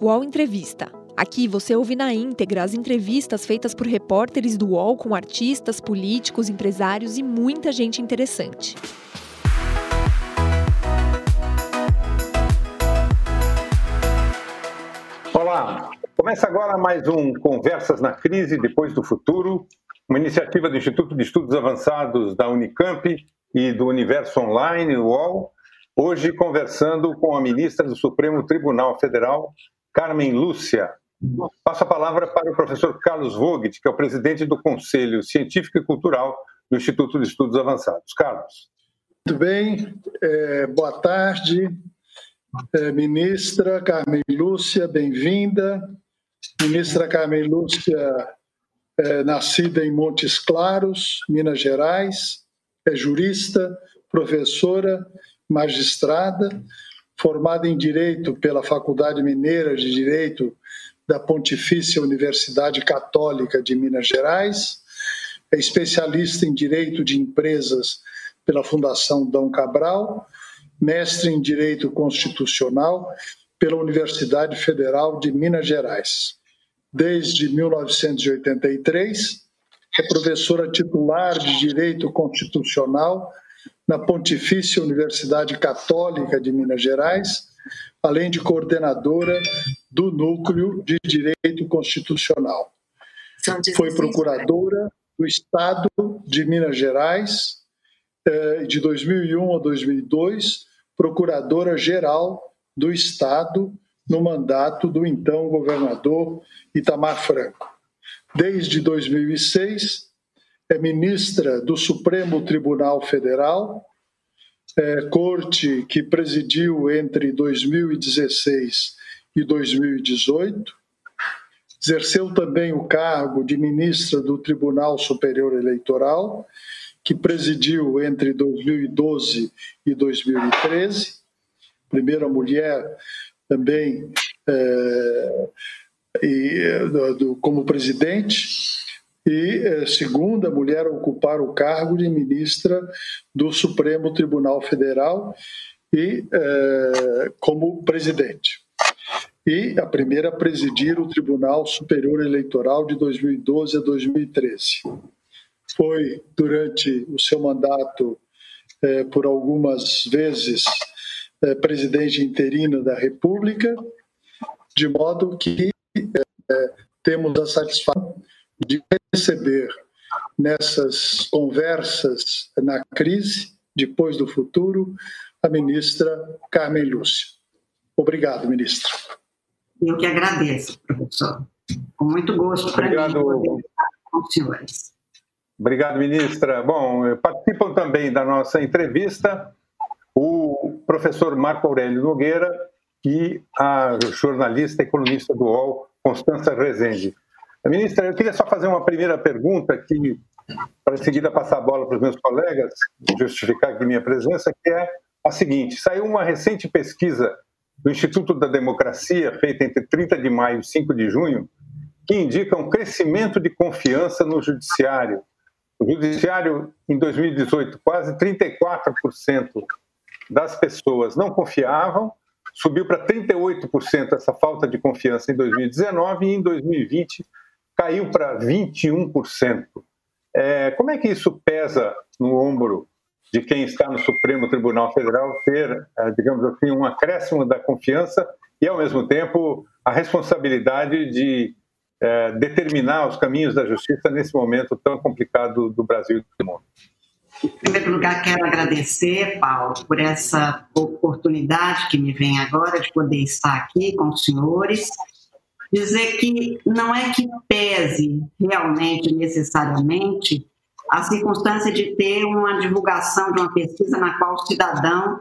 UOL Entrevista. Aqui você ouve na íntegra as entrevistas feitas por repórteres do UOL com artistas, políticos, empresários e muita gente interessante. Olá, começa agora mais um Conversas na Crise Depois do Futuro, uma iniciativa do Instituto de Estudos Avançados da Unicamp e do Universo Online, UOL, hoje conversando com a ministra do Supremo Tribunal Federal, Carmen Lúcia. Passo a palavra para o professor Carlos Vogt, que é o presidente do Conselho Científico e Cultural do Instituto de Estudos Avançados. Carlos. Muito bem, é, boa tarde, é, ministra Carmen Lúcia, bem-vinda. Ministra Carmen Lúcia, é, nascida em Montes Claros, Minas Gerais, é jurista, professora, magistrada, formada em Direito pela Faculdade Mineira de Direito da Pontifícia Universidade Católica de Minas Gerais, é especialista em Direito de Empresas pela Fundação Dom Cabral, mestre em Direito Constitucional pela Universidade Federal de Minas Gerais. Desde 1983, é professora titular de Direito Constitucional na Pontifícia Universidade Católica de Minas Gerais, além de coordenadora do Núcleo de Direito Constitucional. Foi procuradora do Estado de Minas Gerais eh, de 2001 a 2002, procuradora-geral do Estado no mandato do então governador Itamar Franco. Desde 2006, é ministra do Supremo Tribunal Federal, é, corte que presidiu entre 2016 e 2018. Exerceu também o cargo de ministra do Tribunal Superior Eleitoral, que presidiu entre 2012 e 2013. Primeira mulher também é, e, do, como presidente e eh, segunda mulher a ocupar o cargo de ministra do Supremo Tribunal Federal e eh, como presidente. E a primeira a presidir o Tribunal Superior Eleitoral de 2012 a 2013. Foi durante o seu mandato eh, por algumas vezes eh, presidente interino da República, de modo que temos a satisfação de receber nessas conversas na crise, depois do futuro, a ministra Carmen Lúcia. Obrigado, ministra. Eu que agradeço, professor. Com muito gosto para mim com os senhores. Obrigado, ministra. Bom, participam também da nossa entrevista o professor Marco Aurélio Nogueira e a jornalista e colunista do UOL, Constança Rezende. Ministra, eu queria só fazer uma primeira pergunta aqui, para em seguida passar a bola para os meus colegas, justificar aqui minha presença, que é a seguinte: saiu uma recente pesquisa do Instituto da Democracia, feita entre 30 de maio e 5 de junho, que indica um crescimento de confiança no judiciário. O judiciário, em 2018, quase 34% das pessoas não confiavam, subiu para 38% essa falta de confiança em 2019 e em 2020 caiu para 21%. É, como é que isso pesa no ombro de quem está no Supremo Tribunal Federal ter, é, digamos assim, um acréscimo da confiança e, ao mesmo tempo, a responsabilidade de é, determinar os caminhos da justiça nesse momento tão complicado do Brasil e do mundo? Em primeiro lugar, quero agradecer, Paulo, por essa oportunidade que me vem agora de poder estar aqui com os senhores dizer que não é que pese realmente, necessariamente, a circunstância de ter uma divulgação de uma pesquisa na qual o cidadão,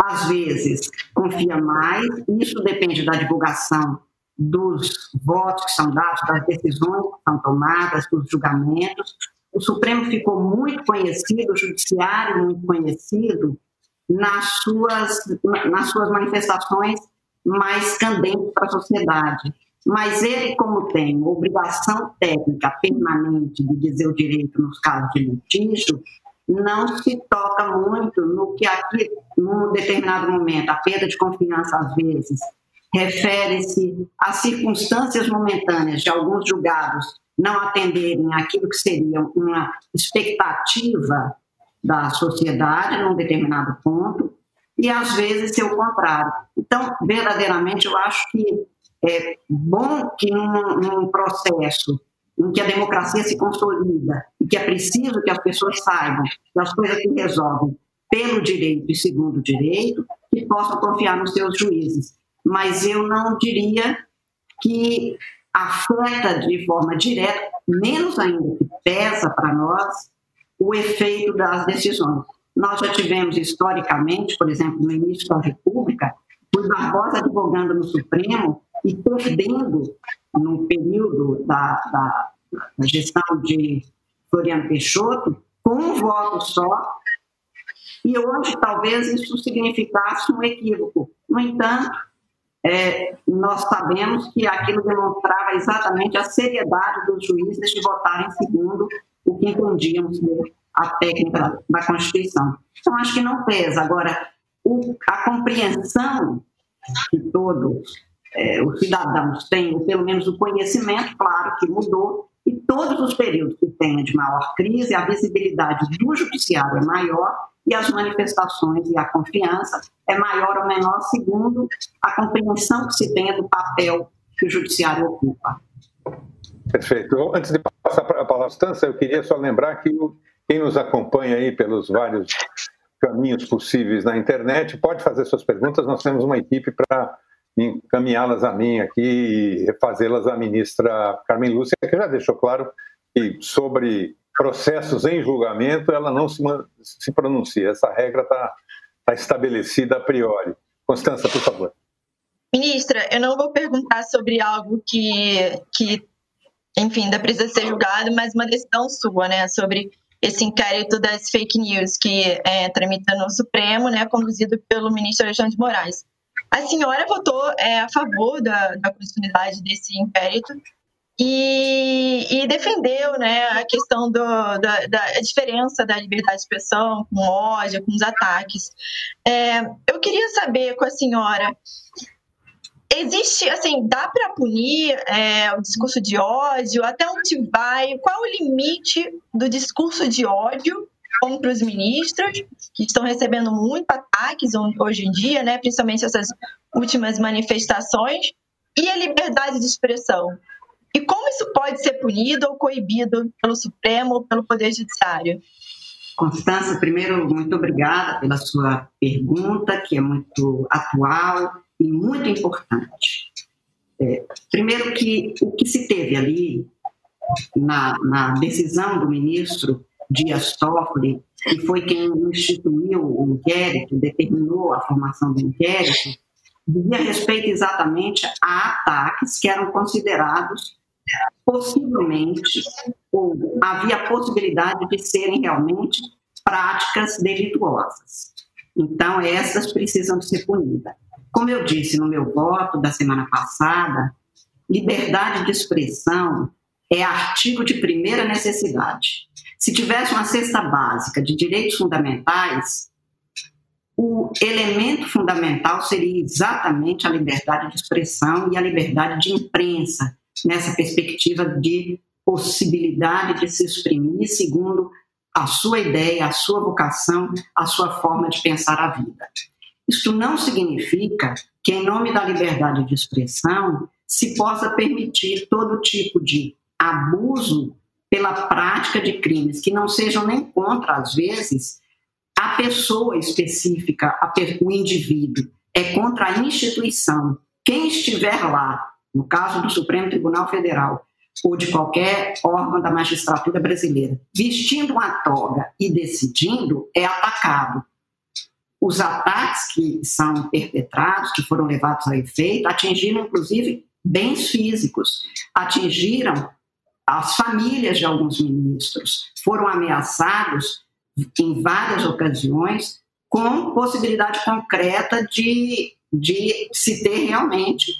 às vezes, confia mais, isso depende da divulgação dos votos que são dados, das decisões que são tomadas, dos julgamentos. O Supremo ficou muito conhecido, o Judiciário muito conhecido, nas suas, nas suas manifestações mais candentes para a sociedade. Mas ele, como tem obrigação técnica permanente de dizer o direito nos casos de litígio, não se toca muito no que aqui, num determinado momento, a perda de confiança, às vezes, refere-se às circunstâncias momentâneas de alguns julgados não atenderem aquilo que seria uma expectativa da sociedade num determinado ponto, e às vezes ser o contrário. Então, verdadeiramente, eu acho que é bom que num, num processo em que a democracia se consolida e que é preciso que as pessoas saibam que as coisas se resolvem pelo direito e segundo o direito, que possam confiar nos seus juízes. Mas eu não diria que afeta de forma direta, menos ainda que pesa para nós, o efeito das decisões. Nós já tivemos historicamente, por exemplo, no início da República, Rui Barbosa advogando no Supremo e perdendo no período da, da, da gestão de Floriano Peixoto com um voto só, e hoje talvez isso significasse um equívoco. No entanto, é, nós sabemos que aquilo demonstrava exatamente a seriedade dos juízes de votarem segundo o que entendíamos ser a técnica da Constituição. Então, acho que não pesa. Agora, o, a compreensão que todos é, os cidadãos têm, pelo menos o conhecimento, claro que mudou, e todos os períodos que tenha de maior crise, a visibilidade do judiciário é maior e as manifestações e a confiança é maior ou menor segundo a compreensão que se tenha do papel que o judiciário ocupa. Perfeito. Antes de passar a palavra Stança, eu queria só lembrar que quem nos acompanha aí pelos vários caminhos possíveis na internet pode fazer suas perguntas. Nós temos uma equipe para encaminhá-las a mim aqui e refazê-las à ministra Carmen Lúcia, que já deixou claro que sobre processos em julgamento ela não se, se pronuncia. Essa regra está tá estabelecida a priori. Constança, por favor. Ministra, eu não vou perguntar sobre algo que, que enfim, ainda precisa ser julgado, mas uma decisão sua, né, sobre esse inquérito das fake news que é, tramita no Supremo, né, conduzido pelo ministro Alexandre de Moraes. A senhora votou é, a favor da, da continuidade desse inquérito e, e, defendeu né, a questão do, da, da diferença da liberdade de expressão com ódio, com os ataques. É, eu queria saber com a senhora existe, assim, dá para punir é, o discurso de ódio? Até onde vai? Qual o limite do discurso de ódio contra os ministros, que estão recebendo muito ataques hoje em dia, né, principalmente essas últimas manifestações, e a liberdade de expressão? E como isso pode ser punido ou coibido pelo Supremo ou pelo Poder Judiciário? Constância, primeiro, muito obrigada pela sua pergunta, que é muito atual e muito importante. É, primeiro que o que se teve ali na, na decisão do ministro Dias Toffoli, que foi quem instituiu o inquérito, determinou a formação do inquérito, dizia respeito exatamente a ataques que eram considerados possivelmente, ou havia possibilidade de serem realmente práticas delituosas. Então, essas precisam ser punidas. Como eu disse no meu voto da semana passada, liberdade de expressão é artigo de primeira necessidade. Se tivesse uma cesta básica de direitos fundamentais, o elemento fundamental seria exatamente a liberdade de expressão e a liberdade de imprensa, nessa perspectiva de possibilidade de se exprimir segundo a sua ideia, a sua vocação, a sua forma de pensar a vida. Isso não significa que, em nome da liberdade de expressão, se possa permitir todo tipo de abuso pela prática de crimes que não sejam nem contra, às vezes, a pessoa específica, o indivíduo, é contra a instituição. Quem estiver lá, no caso do Supremo Tribunal Federal, ou de qualquer órgão da magistratura brasileira, vestindo uma toga e decidindo, é atacado. Os ataques que são perpetrados, que foram levados a efeito, atingiram inclusive bens físicos, atingiram as famílias de alguns ministros, foram ameaçados em várias ocasiões com possibilidade concreta de, de se ter realmente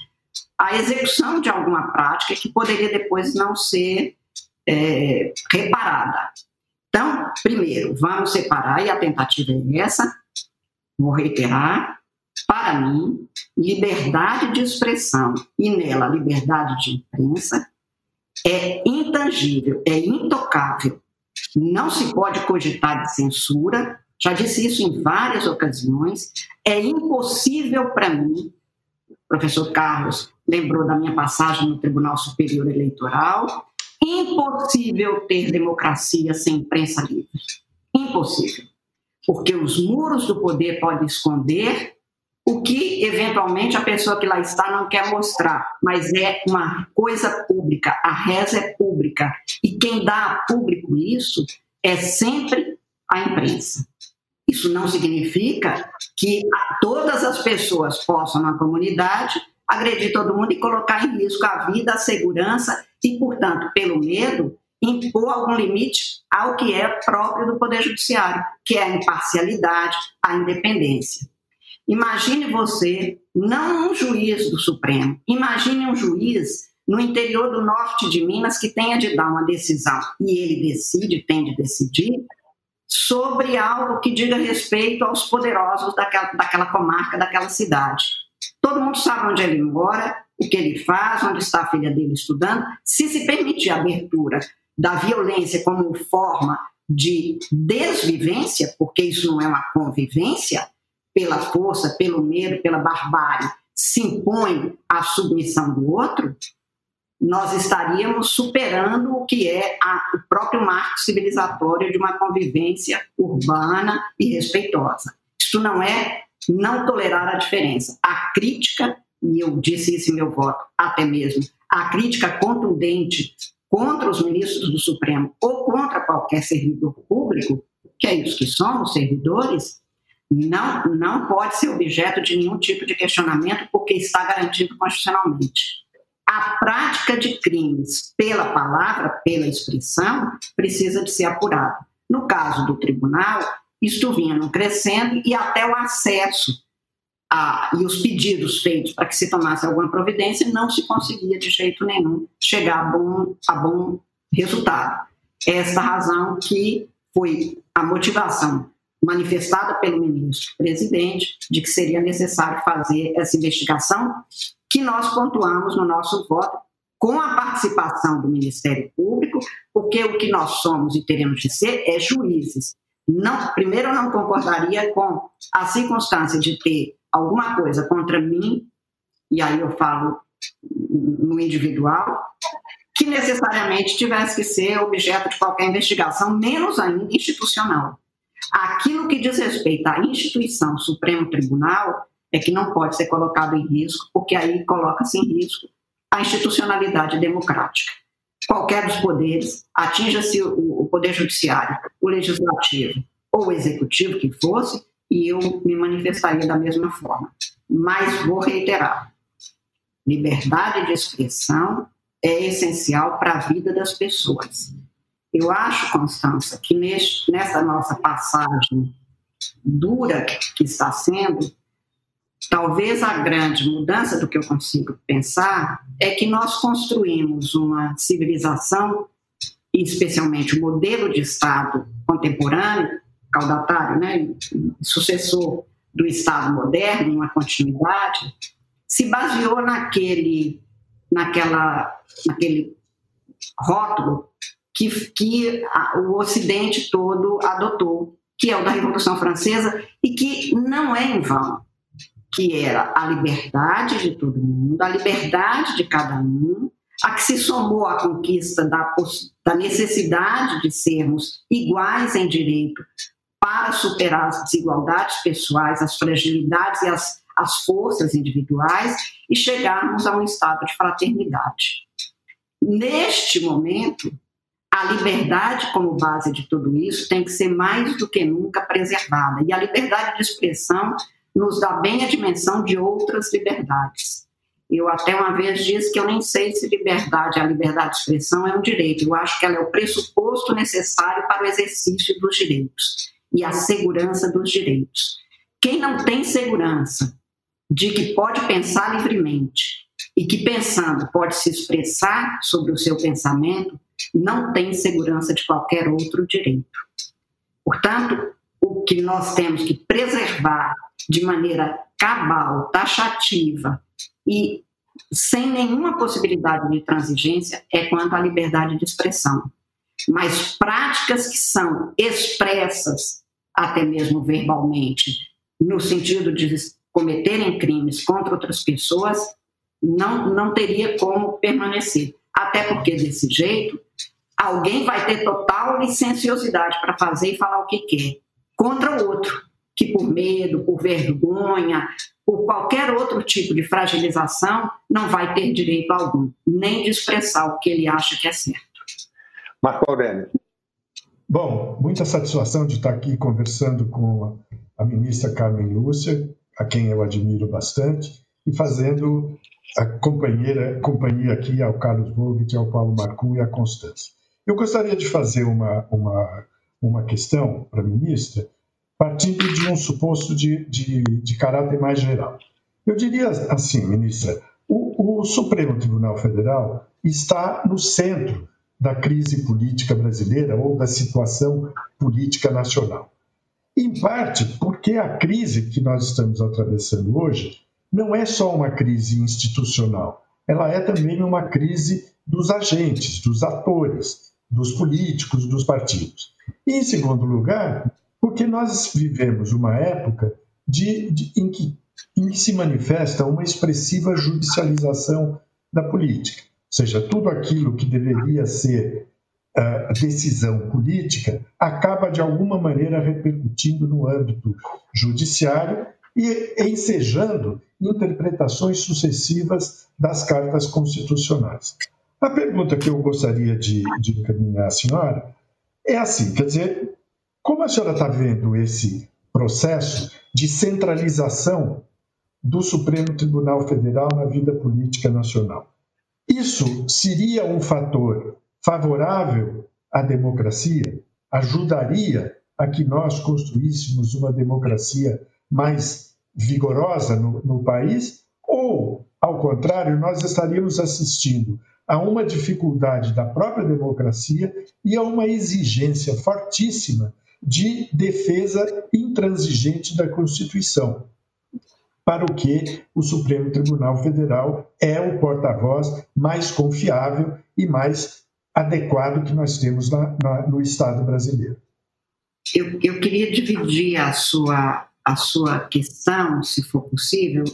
a execução de alguma prática que poderia depois não ser é, reparada. Então, primeiro, vamos separar, e a tentativa é essa, vou reiterar, Para mim, liberdade de expressão e nela liberdade de imprensa é intangível, é intocável. Não se pode cogitar de censura, já disse isso em várias ocasiões. É impossível para mim, o professor Carlos lembrou da minha passagem no Tribunal Superior Eleitoral, impossível ter democracia sem imprensa livre. Impossível. Porque os muros do poder podem esconder o que eventualmente a pessoa que lá está não quer mostrar, mas é uma coisa pública, a reza é pública. E quem dá a público isso é sempre a imprensa. Isso não significa que todas as pessoas possam, na comunidade, agredir todo mundo e colocar em risco a vida, a segurança e, portanto, pelo medo, impor algum limite ao que é próprio do Poder Judiciário, que é a imparcialidade, a independência. Imagine você, não um juiz do Supremo, imagine um juiz no interior do norte de Minas que tenha de dar uma decisão e ele decide, tem de decidir, sobre algo que diga respeito aos poderosos daquela, daquela comarca, daquela cidade. Todo mundo sabe onde ele mora, o que ele faz, onde está a filha dele estudando. Se se permitir a abertura da violência como forma de desvivência, porque isso não é uma convivência, pela força, pelo medo, pela barbárie, se impõe a submissão do outro, nós estaríamos superando o que é a, o próprio marco civilizatório de uma convivência urbana e respeitosa. Isto não é não tolerar a diferença. A crítica, e eu disse isso em meu voto, até mesmo, a crítica contundente contra os ministros do Supremo ou contra qualquer servidor público, que é isso que somos, servidores, não, não pode ser objeto de nenhum tipo de questionamento, porque está garantido constitucionalmente. A prática de crimes pela palavra, pela expressão, precisa de ser apurada. No caso do tribunal, isto vinha no crescendo e até o acesso a, e os pedidos feitos para que se tomasse alguma providência não se conseguia de jeito nenhum chegar a bom, a bom resultado. Esta razão que foi a motivação manifestada pelo ministro presidente de que seria necessário fazer essa investigação, que nós pontuamos no nosso voto com a participação do Ministério Público, porque o que nós somos e teremos de ser é juízes. Não, primeiro, eu não concordaria com a circunstância de ter alguma coisa contra mim, e aí eu falo no individual, que necessariamente tivesse que ser objeto de qualquer investigação, menos ainda institucional. Aquilo que diz respeito à instituição Supremo Tribunal é que não pode ser colocado em risco, porque aí coloca-se em risco a institucionalidade democrática. Qualquer dos poderes, atinja-se o Poder Judiciário, o Legislativo ou o Executivo, que fosse, e eu me manifestaria da mesma forma. Mas vou reiterar: liberdade de expressão é essencial para a vida das pessoas. Eu acho, Constança, que neste, nessa nossa passagem dura que está sendo, talvez a grande mudança do que eu consigo pensar é que nós construímos uma civilização, especialmente o modelo de Estado contemporâneo, caudatário, né, sucessor do Estado moderno, uma continuidade, se baseou naquele, naquela, naquele rótulo que, que a, o Ocidente todo adotou, que é o da Revolução Francesa, e que não é em vão, que era a liberdade de todo mundo, a liberdade de cada um, a que se somou a conquista da, da necessidade de sermos iguais em direito para superar as desigualdades pessoais, as fragilidades e as, as forças individuais e chegarmos a um estado de fraternidade. Neste momento, a liberdade como base de tudo isso tem que ser mais do que nunca preservada. E a liberdade de expressão nos dá bem a dimensão de outras liberdades. Eu até uma vez disse que eu nem sei se liberdade, a liberdade de expressão é um direito. Eu acho que ela é o pressuposto necessário para o exercício dos direitos e a segurança dos direitos. Quem não tem segurança de que pode pensar livremente e que pensando pode se expressar sobre o seu pensamento, não tem segurança de qualquer outro direito. Portanto, o que nós temos que preservar de maneira cabal, taxativa e sem nenhuma possibilidade de transigência é quanto à liberdade de expressão. Mas práticas que são expressas, até mesmo verbalmente, no sentido de cometerem crimes contra outras pessoas, não, não teria como permanecer. Até porque, desse jeito, alguém vai ter total licenciosidade para fazer e falar o que quer contra o outro, que por medo, por vergonha, por qualquer outro tipo de fragilização, não vai ter direito algum, nem de expressar o que ele acha que é certo. Marco Aurélio. Bom, muita satisfação de estar aqui conversando com a ministra Carmen Lúcia, a quem eu admiro bastante, e fazendo a companheira, companhia aqui ao Carlos Vogt, ao Paulo Marcu e à Constância. Eu gostaria de fazer uma, uma, uma questão para a ministra, partindo de um suposto de, de, de caráter mais geral. Eu diria assim, ministra, o, o Supremo Tribunal Federal está no centro da crise política brasileira ou da situação política nacional. Em parte porque a crise que nós estamos atravessando hoje não é só uma crise institucional, ela é também uma crise dos agentes, dos atores, dos políticos, dos partidos. E, em segundo lugar, porque nós vivemos uma época de, de, em, que, em que se manifesta uma expressiva judicialização da política. Ou seja, tudo aquilo que deveria ser uh, decisão política acaba, de alguma maneira, repercutindo no âmbito judiciário e ensejando interpretações sucessivas das cartas constitucionais. A pergunta que eu gostaria de, de encaminhar à senhora é assim: quer dizer, como a senhora está vendo esse processo de centralização do Supremo Tribunal Federal na vida política nacional? Isso seria um fator favorável à democracia? Ajudaria a que nós construíssemos uma democracia mais vigorosa no, no país? Ou, ao contrário, nós estaríamos assistindo a uma dificuldade da própria democracia e a uma exigência fortíssima de defesa intransigente da Constituição, para o que o Supremo Tribunal Federal é o porta-voz mais confiável e mais adequado que nós temos na, na, no Estado brasileiro. Eu, eu queria dividir a sua, a sua questão, se for possível,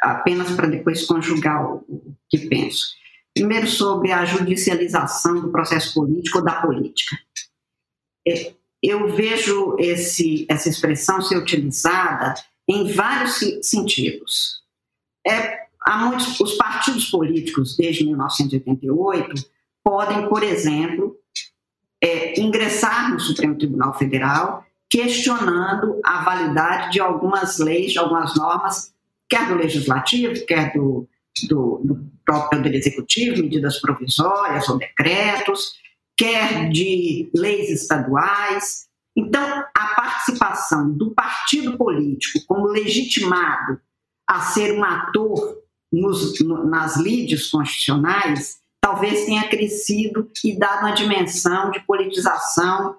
apenas para depois conjugar o, que penso. Primeiro, sobre a judicialização do processo político ou da política. É, eu vejo esse, essa expressão ser utilizada em vários sentidos. É, há muitos, os partidos políticos, desde 1988, podem, por exemplo, é, ingressar no Supremo Tribunal Federal questionando a validade de algumas leis, de algumas normas, quer do legislativo, quer do, do, do próprio Poder Executivo, medidas provisórias ou decretos, quer de leis estaduais. Então, a participação do partido político como legitimado a ser um ator nos, nas lides constitucionais talvez tenha crescido e dado uma dimensão de politização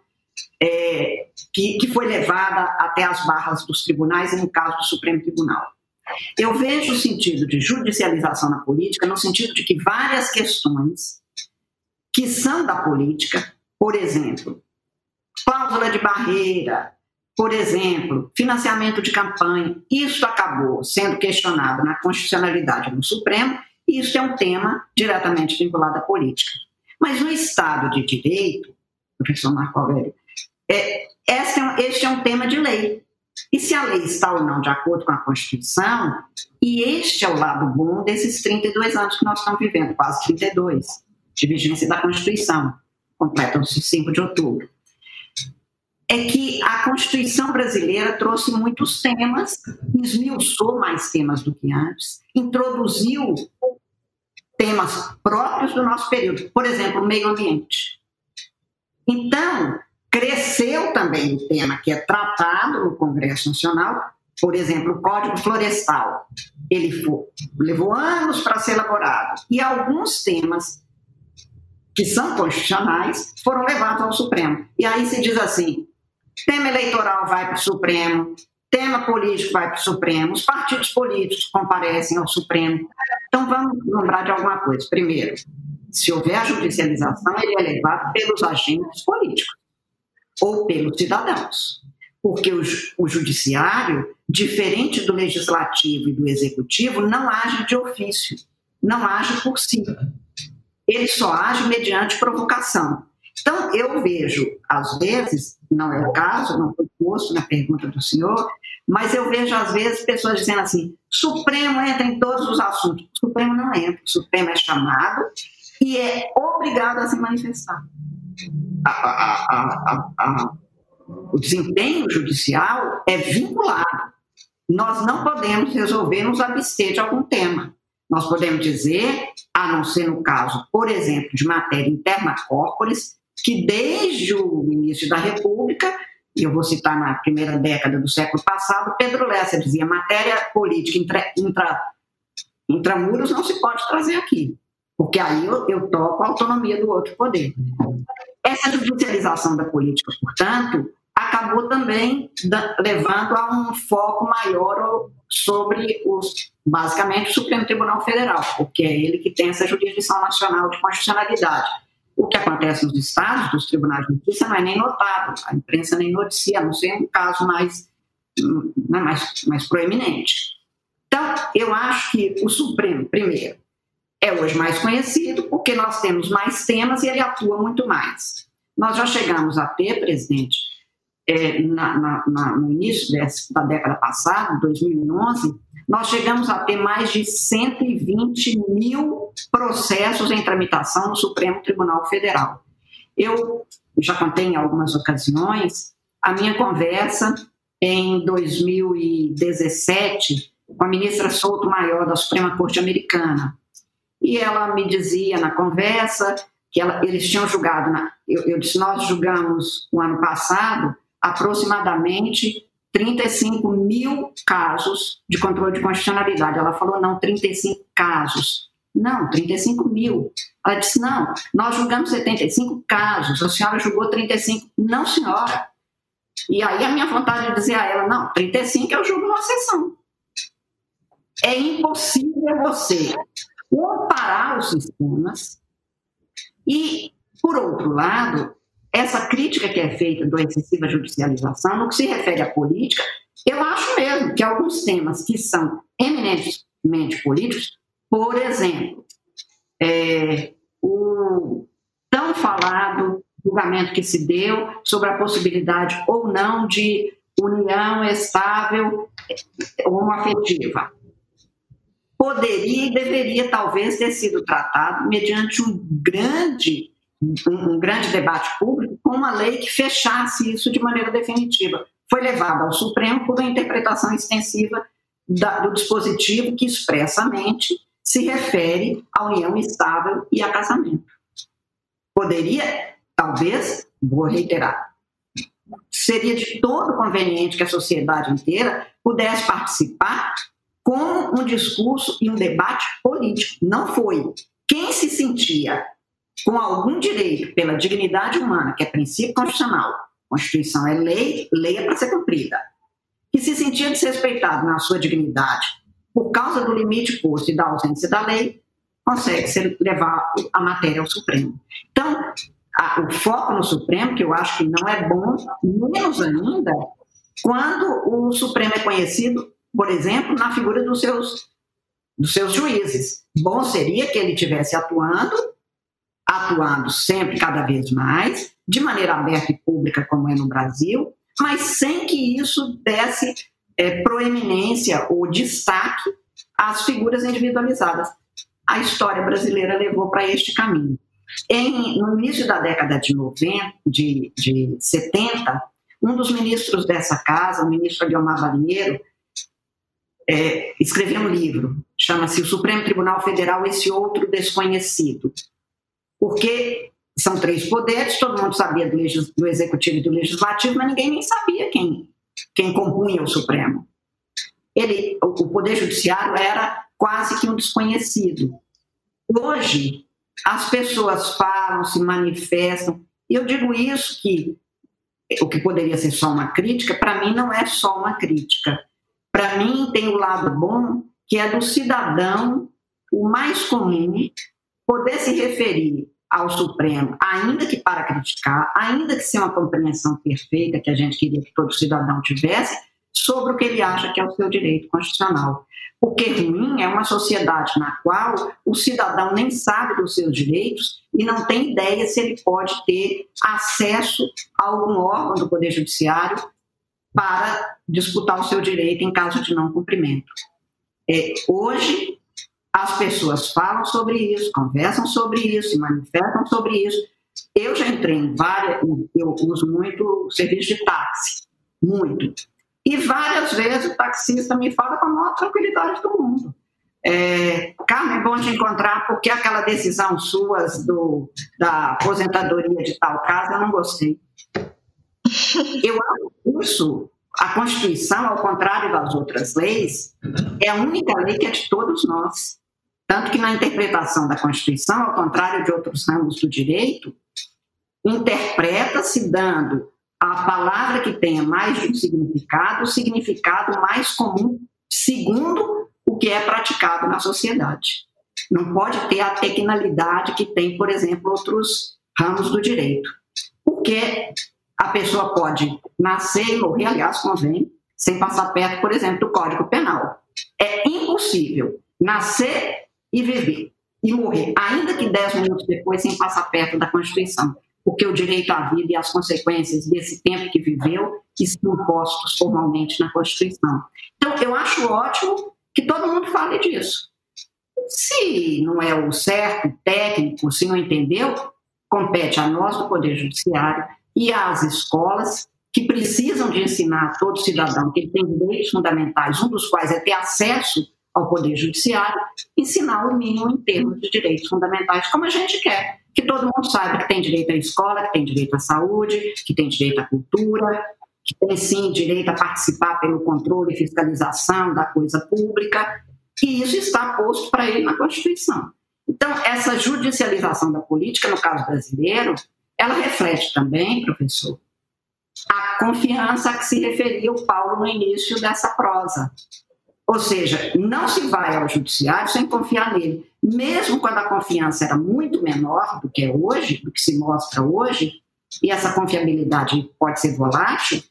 é, que, que foi levada até as barras dos tribunais e no caso do Supremo Tribunal. Eu vejo o sentido de judicialização na política no sentido de que várias questões que são da política, por exemplo, cláusula de barreira, por exemplo, financiamento de campanha, isso acabou sendo questionado na constitucionalidade no Supremo, e isso é um tema diretamente vinculado à política. Mas no Estado de Direito, professor Marco Aurélio, é, este é um tema de lei. E se a lei está ou não de acordo com a Constituição, e este é o lado bom desses 32 anos que nós estamos vivendo, quase 32, de vigência da Constituição, completam-se 5 de outubro, é que a Constituição brasileira trouxe muitos temas, esmiuçou mais temas do que antes, introduziu temas próprios do nosso período, por exemplo, o meio ambiente. Então, Cresceu também o tema que é tratado no Congresso Nacional, por exemplo, o Código Florestal. Ele foi, levou anos para ser elaborado. E alguns temas que são constitucionais foram levados ao Supremo. E aí se diz assim: tema eleitoral vai para o Supremo, tema político vai para o Supremo, os partidos políticos comparecem ao Supremo. Então, vamos lembrar de alguma coisa. Primeiro, se houver judicialização, ele é levado pelos agentes políticos ou pelos cidadãos. Porque o, o judiciário, diferente do legislativo e do executivo, não age de ofício, não age por si. Ele só age mediante provocação. Então, eu vejo, às vezes, não é o caso, não foi posto na pergunta do senhor, mas eu vejo, às vezes, pessoas dizendo assim: Supremo entra em todos os assuntos. O Supremo não entra, o Supremo é chamado e é obrigado a se manifestar. A, a, a, o desempenho judicial é vinculado. Nós não podemos resolver nos abster de algum tema. Nós podemos dizer, a não ser no caso, por exemplo, de matéria interna corporis, que desde o início da República, e eu vou citar na primeira década do século passado, Pedro Lessa dizia: matéria política intra, intra, intramuros não se pode trazer aqui, porque aí eu, eu toco a autonomia do outro poder. Essa judicialização da política, portanto, acabou também da, levando a um foco maior sobre os, basicamente, o Supremo Tribunal Federal, porque é ele que tem essa jurisdição nacional de constitucionalidade. O que acontece nos estados, dos tribunais de justiça, não é nem notado, a imprensa nem noticia, a não ser um caso mais, né, mais, mais proeminente. Então, eu acho que o Supremo, primeiro, é hoje mais conhecido porque nós temos mais temas e ele atua muito mais. Nós já chegamos a ter, presidente, é, na, na, na, no início da década passada, 2011, nós chegamos a ter mais de 120 mil processos em tramitação no Supremo Tribunal Federal. Eu já contei em algumas ocasiões a minha conversa em 2017 com a ministra Souto Maior da Suprema Corte Americana. E ela me dizia na conversa que ela, eles tinham julgado, na, eu, eu disse, nós julgamos o ano passado aproximadamente 35 mil casos de controle de constitucionalidade. Ela falou, não, 35 casos. Não, 35 mil. Ela disse, não, nós julgamos 75 casos, a senhora julgou 35. Não, senhora. E aí a minha vontade de dizer a ela, não, 35 eu julgo numa sessão. É impossível você comparar os sistemas e, por outro lado, essa crítica que é feita da excessiva judicialização, no que se refere à política, eu acho mesmo que alguns temas que são eminentemente políticos, por exemplo, é, o tão falado julgamento que se deu sobre a possibilidade ou não de união estável homoafetiva. Poderia e deveria talvez ter sido tratado mediante um grande um, grande debate público com uma lei que fechasse isso de maneira definitiva. Foi levado ao Supremo por uma interpretação extensiva da, do dispositivo que expressamente se refere à união estável e a casamento. Poderia, talvez, vou reiterar, seria de todo conveniente que a sociedade inteira pudesse participar com um discurso e um debate político. Não foi. Quem se sentia com algum direito pela dignidade humana, que é princípio constitucional, Constituição é lei, lei é para ser cumprida, que se sentia desrespeitado na sua dignidade por causa do limite posto e da ausência da lei, consegue ser, levar a matéria ao Supremo. Então, a, o foco no Supremo, que eu acho que não é bom, menos ainda, quando o Supremo é conhecido, por exemplo, na figura dos seus, dos seus juízes. Bom seria que ele estivesse atuando atuando sempre cada vez mais, de maneira aberta e pública, como é no Brasil, mas sem que isso desse é, proeminência ou destaque às figuras individualizadas. A história brasileira levou para este caminho. Em, no início da década de, 90, de, de 70, um dos ministros dessa casa, o ministro Guilherme Valinheiro, é, um livro, chama-se O Supremo Tribunal Federal, Esse Outro Desconhecido porque são três poderes, todo mundo sabia do, do executivo e do legislativo, mas ninguém nem sabia quem, quem compunha o Supremo. Ele, o, o poder judiciário era quase que um desconhecido. Hoje, as pessoas falam, se manifestam, e eu digo isso que o que poderia ser só uma crítica, para mim não é só uma crítica. Para mim tem o lado bom, que é do cidadão, o mais comum, poder se referir ao Supremo, ainda que para criticar, ainda que sem uma compreensão perfeita que a gente queria que todo cidadão tivesse, sobre o que ele acha que é o seu direito constitucional. Porque ruim é uma sociedade na qual o cidadão nem sabe dos seus direitos e não tem ideia se ele pode ter acesso a algum órgão do Poder Judiciário para disputar o seu direito em caso de não cumprimento. É, hoje, as pessoas falam sobre isso, conversam sobre isso, se manifestam sobre isso. Eu já entrei em várias, eu uso muito serviço de táxi, muito. E várias vezes o taxista me fala com a maior tranquilidade do mundo. É, Carmen, é bom te encontrar, porque aquela decisão sua do, da aposentadoria de tal caso eu não gostei. Eu acho isso, a Constituição, ao contrário das outras leis, é a única lei que é de todos nós. Tanto que na interpretação da Constituição, ao contrário de outros ramos do direito, interpreta-se dando a palavra que tenha mais de um significado, o significado mais comum, segundo o que é praticado na sociedade. Não pode ter a tecnalidade que tem, por exemplo, outros ramos do direito. Porque a pessoa pode nascer e morrer, aliás, convém, sem passar perto, por exemplo, do Código Penal. É impossível nascer e viver e morrer, ainda que dez minutos depois, sem passar perto da Constituição porque o direito à vida e as consequências desse tempo que viveu estão postos formalmente na Constituição. Então, eu acho ótimo que todo mundo fale disso. Se não é o certo, técnico, se não entendeu, compete a nós do Poder Judiciário e às escolas que precisam de ensinar a todo cidadão que ele tem direitos fundamentais, um dos quais é ter acesso ao Poder Judiciário, ensinar o mínimo em termos de direitos fundamentais, como a gente quer que todo mundo saiba que tem direito à escola, que tem direito à saúde, que tem direito à cultura, que tem sim direito a participar pelo controle e fiscalização da coisa pública, e isso está posto para ele na Constituição. Então, essa judicialização da política, no caso brasileiro, ela reflete também, professor, a confiança a que se referia o Paulo no início dessa prosa. Ou seja, não se vai ao judiciário sem confiar nele. Mesmo quando a confiança era muito menor do que é hoje, do que se mostra hoje, e essa confiabilidade pode ser volátil,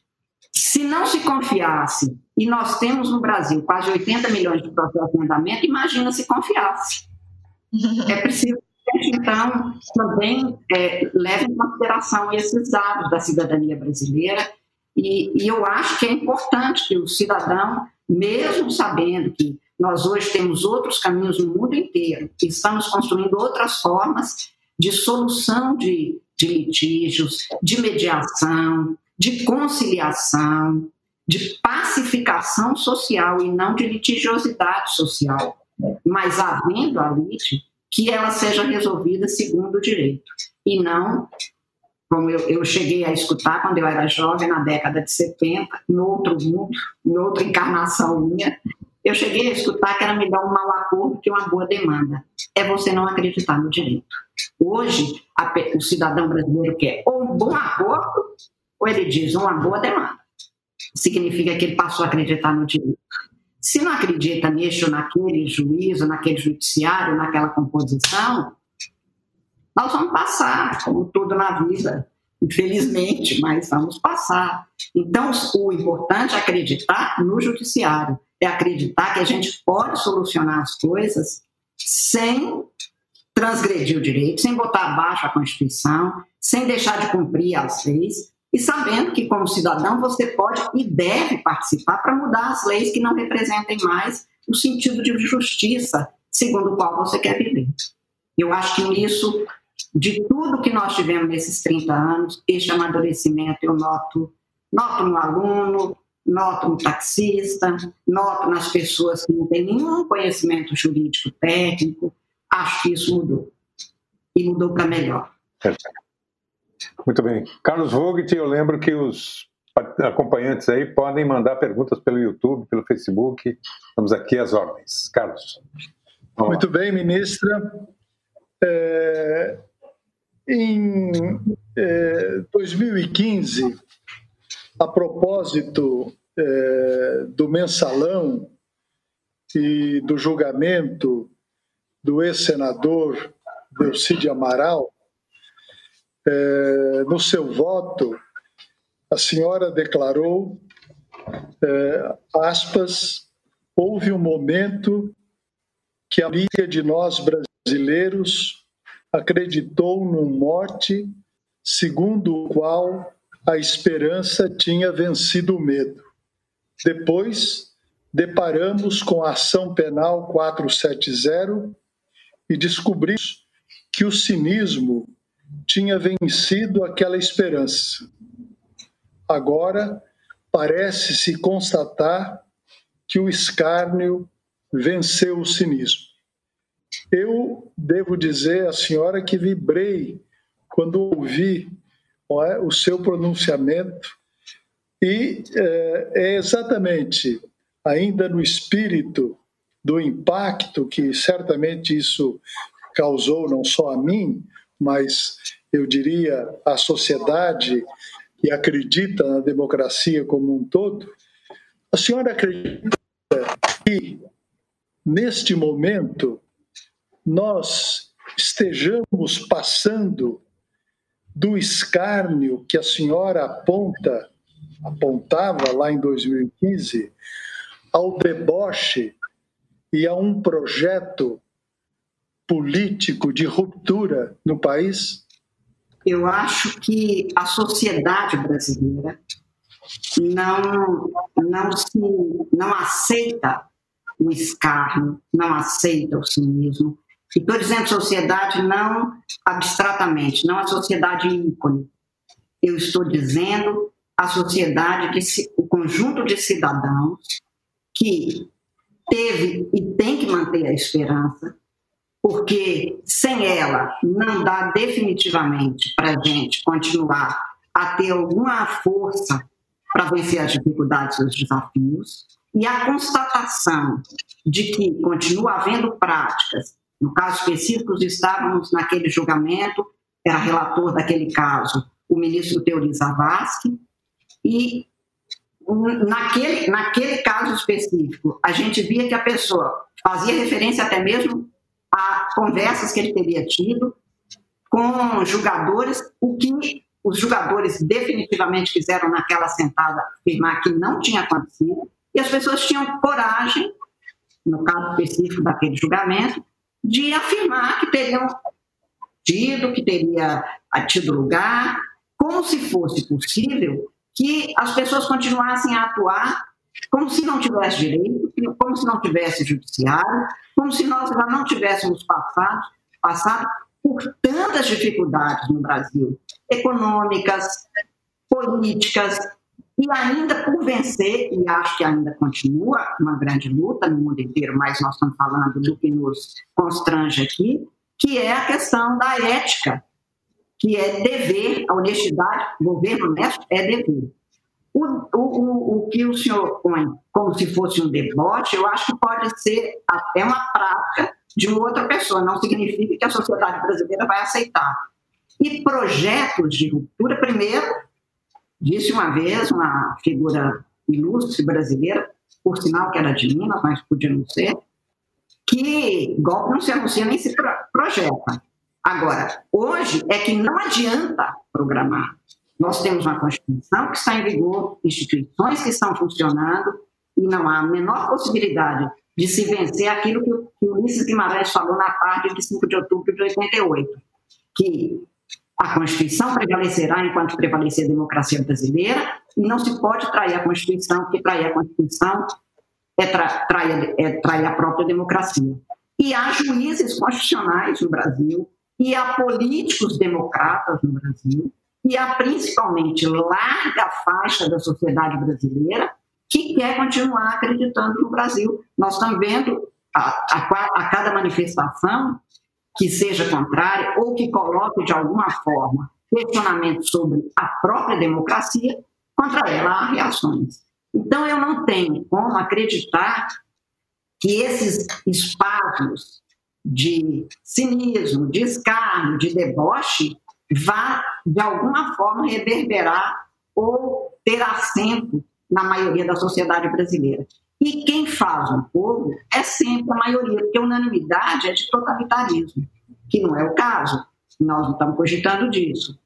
se não se confiasse, e nós temos no Brasil quase 80 milhões de processos de andamento, imagina se confiasse. É preciso então, também é, leve em consideração esses dados da cidadania brasileira, e, e eu acho que é importante que o cidadão mesmo sabendo que nós hoje temos outros caminhos no mundo inteiro, que estamos construindo outras formas de solução de, de litígios, de mediação, de conciliação, de pacificação social e não de litigiosidade social, mas havendo a litígio, que ela seja resolvida segundo o direito e não como eu, eu, cheguei a escutar quando eu era jovem, na década de 70, em outro mundo, em outra encarnação minha, eu cheguei a escutar que era melhor um mau acordo que uma boa demanda. É você não acreditar no direito. Hoje, a, o cidadão brasileiro quer ou um bom acordo, ou ele diz uma boa demanda. Significa que ele passou a acreditar no direito. Se não acredita nisso, naquele juízo, naquele judiciário, naquela composição, nós vamos passar, como tudo na vida, infelizmente, mas vamos passar. Então, o importante é acreditar no judiciário, é acreditar que a gente pode solucionar as coisas sem transgredir o direito, sem botar abaixo a Constituição, sem deixar de cumprir as leis, e sabendo que, como cidadão, você pode e deve participar para mudar as leis que não representem mais o sentido de justiça segundo o qual você quer viver. Eu acho que nisso de tudo que nós tivemos nesses 30 anos, este amadurecimento eu noto, noto no aluno, noto no taxista, noto nas pessoas que não têm nenhum conhecimento jurídico técnico, acho que isso mudou. E mudou para melhor. Muito bem. Carlos Vogt, eu lembro que os acompanhantes aí podem mandar perguntas pelo YouTube, pelo Facebook. Estamos aqui às ordens. Carlos. Muito bem, ministra. É, em é, 2015, a propósito é, do mensalão e do julgamento do ex-senador Delcide Amaral, é, no seu voto, a senhora declarou, é, aspas, houve um momento que a maioria de nós brasileiros acreditou num mote segundo o qual a esperança tinha vencido o medo. Depois, deparamos com a ação penal 470 e descobrimos que o cinismo tinha vencido aquela esperança. Agora, parece-se constatar que o escárnio venceu o cinismo. Eu devo dizer à senhora que vibrei quando ouvi é, o seu pronunciamento e é, é exatamente ainda no espírito do impacto que certamente isso causou não só a mim, mas eu diria à sociedade que acredita na democracia como um todo. A senhora acredita que neste momento nós estejamos passando do escárnio que a senhora aponta, apontava lá em 2015, ao deboche e a um projeto político de ruptura no país? Eu acho que a sociedade brasileira não, não, se, não aceita o escárnio, não aceita o cinismo. E estou dizendo sociedade não abstratamente, não a sociedade ícone. Eu estou dizendo a sociedade, de, o conjunto de cidadãos que teve e tem que manter a esperança, porque sem ela não dá definitivamente para a gente continuar a ter alguma força para vencer as dificuldades e os desafios, e a constatação de que continua havendo práticas, no caso específico, estávamos naquele julgamento, era relator daquele caso o ministro Teori Zavascki, e naquele, naquele caso específico, a gente via que a pessoa fazia referência até mesmo a conversas que ele teria tido com julgadores, o que os julgadores definitivamente quiseram naquela sentada afirmar que não tinha acontecido, e as pessoas tinham coragem, no caso específico daquele julgamento, de afirmar que teriam tido, que teria tido lugar, como se fosse possível que as pessoas continuassem a atuar como se não tivesse direito, como se não tivesse judiciário, como se nós já não tivéssemos passado, passado por tantas dificuldades no Brasil, econômicas, políticas, e ainda por vencer, e acho que ainda continua uma grande luta no mundo inteiro, mas nós estamos falando do que nos constrange aqui, que é a questão da ética, que é dever, a honestidade, governo honesto é dever. O, o, o, que o senhor põe como se fosse um deboche, eu acho que pode ser até uma prática de outra pessoa, não significa que a sociedade brasileira vai aceitar. E projetos de ruptura, primeiro, disse uma vez uma figura ilustre brasileira, por sinal que era de Minas, mas podia não ser, que golpe não se anuncia nem se projeta. Agora, hoje é que não adianta programar. Nós temos uma Constituição que está em vigor, instituições que estão funcionando, e não há a menor possibilidade de se vencer aquilo que o, Ulisses Guimarães falou na tarde de 5 de outubro de 88, que a Constituição prevalecerá enquanto prevalecer a democracia brasileira e não se pode trair a Constituição, porque trair a Constituição é, tra trair, é trair a própria democracia. E há juízes constitucionais no Brasil, e há políticos democratas no Brasil, e há principalmente larga faixa da sociedade brasileira que quer continuar acreditando no Brasil. Nós estamos vendo a, a, a cada manifestação que seja contrária ou que coloque de alguma forma questionamento sobre a própria democracia, contra ela há reações. Então, eu não tenho como acreditar que esses espaços de cinismo, de escárnio, de deboche, vá, de alguma forma, reverberar ou ter assento na maioria da sociedade brasileira. E quem faz um povo é sempre a maioria, porque unanimidade é de totalitarismo, que não é o caso. Nós não estamos cogitando disso.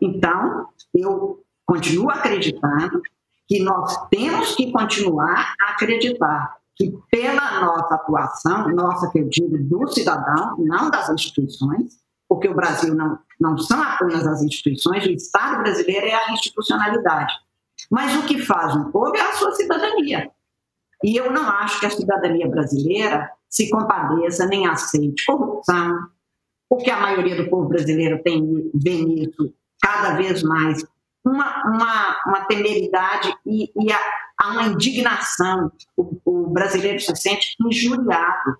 Então, eu continuo acreditando que nós temos que continuar a acreditar que, pela nossa atuação, nossa, digo, do cidadão, não das instituições, porque o Brasil não, não são apenas as instituições, o Estado brasileiro é a institucionalidade. Mas o que faz um povo é a sua cidadania. E eu não acho que a cidadania brasileira se compadeça nem aceite corrupção, porque a maioria do povo brasileiro tem vê nisso cada vez mais uma, uma, uma temeridade e, e a, há uma indignação. O, o, brasileiro se sente injuriado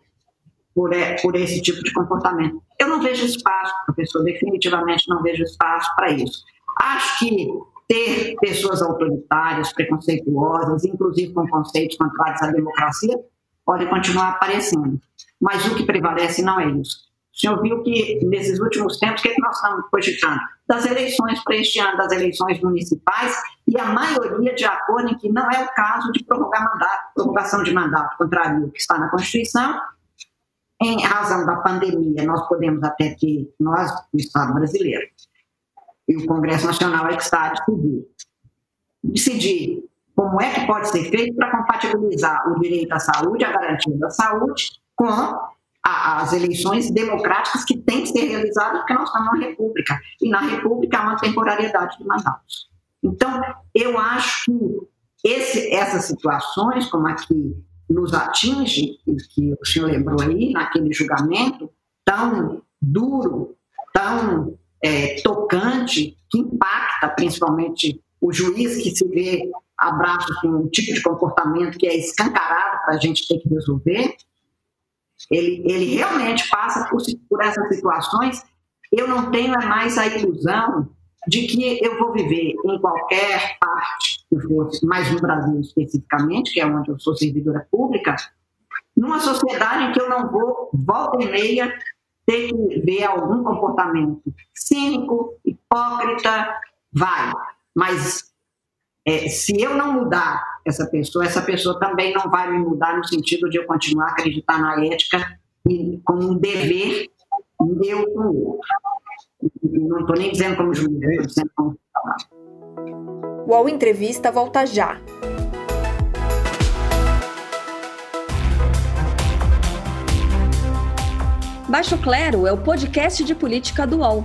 por, por esse tipo de comportamento. Eu não vejo espaço, professor, definitivamente não vejo espaço para isso. Acho que ter pessoas autoritárias, preconceituosas, inclusive com conceitos contrários à democracia, pode continuar aparecendo. Mas o que prevalece não é isso. O senhor viu que, nesses últimos tempos, o que, é que nós estamos cogitando? Das eleições para este ano, das eleições municipais, e a maioria de acordo em que não é o caso de prorrogar mandato, prorrogação de mandato, contrário ao que está na Constituição. Em razão da pandemia, nós podemos até ter, nós, o Estado brasileiro, e o Congresso Nacional é que está a decidir. Decidir como é que pode ser feito para compatibilizar o direito à saúde, a garantia da saúde, com a, as eleições democráticas que têm que ser realizadas, porque nós estamos numa república. E na república há uma temporariedade de mandatos. Então, eu acho que esse, essas situações, como a que nos atinge, que o senhor lembrou aí, naquele julgamento tão duro, tão é, tocante, que impacta principalmente o juiz que se vê abraço com um tipo de comportamento que é escancarado para a gente ter que resolver, ele, ele realmente passa por, por essas situações. Eu não tenho mais a ilusão de que eu vou viver em qualquer parte que fosse, mais no Brasil especificamente, que é onde eu sou servidora pública, numa sociedade em que eu não vou, volta e meia, ter que ver algum comportamento cínico, hipócrita, vai. Mas é, se eu não mudar essa pessoa, essa pessoa também não vai me mudar no sentido de eu continuar a acreditar na ética e como um dever meu com o outro. Não estou nem dizendo como juiz, estou dizendo como O UOL Entrevista volta já. Baixo Clero é o podcast de política do UOL.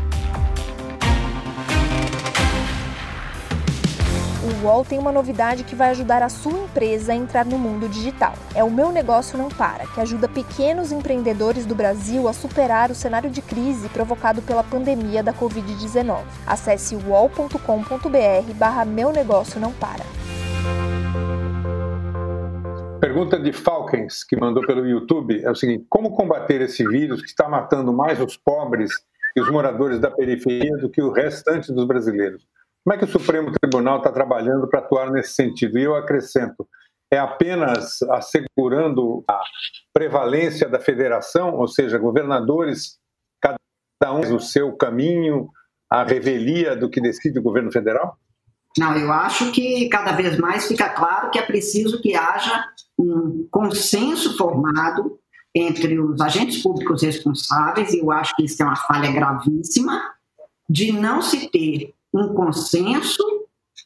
UOL tem uma novidade que vai ajudar a sua empresa a entrar no mundo digital. É o Meu Negócio Não Para, que ajuda pequenos empreendedores do Brasil a superar o cenário de crise provocado pela pandemia da Covid-19. Acesse uol.com.br barra Meu Negócio Não Para. Pergunta de Falkens, que mandou pelo YouTube, é o seguinte: como combater esse vírus que está matando mais os pobres e os moradores da periferia do que o restante dos brasileiros? Como é que o Supremo Tribunal está trabalhando para atuar nesse sentido? E eu acrescento, é apenas assegurando a prevalência da federação, ou seja, governadores, cada um o seu caminho, a revelia do que decide o governo federal? Não, eu acho que cada vez mais fica claro que é preciso que haja um consenso formado entre os agentes públicos responsáveis, e eu acho que isso é uma falha gravíssima, de não se ter um consenso,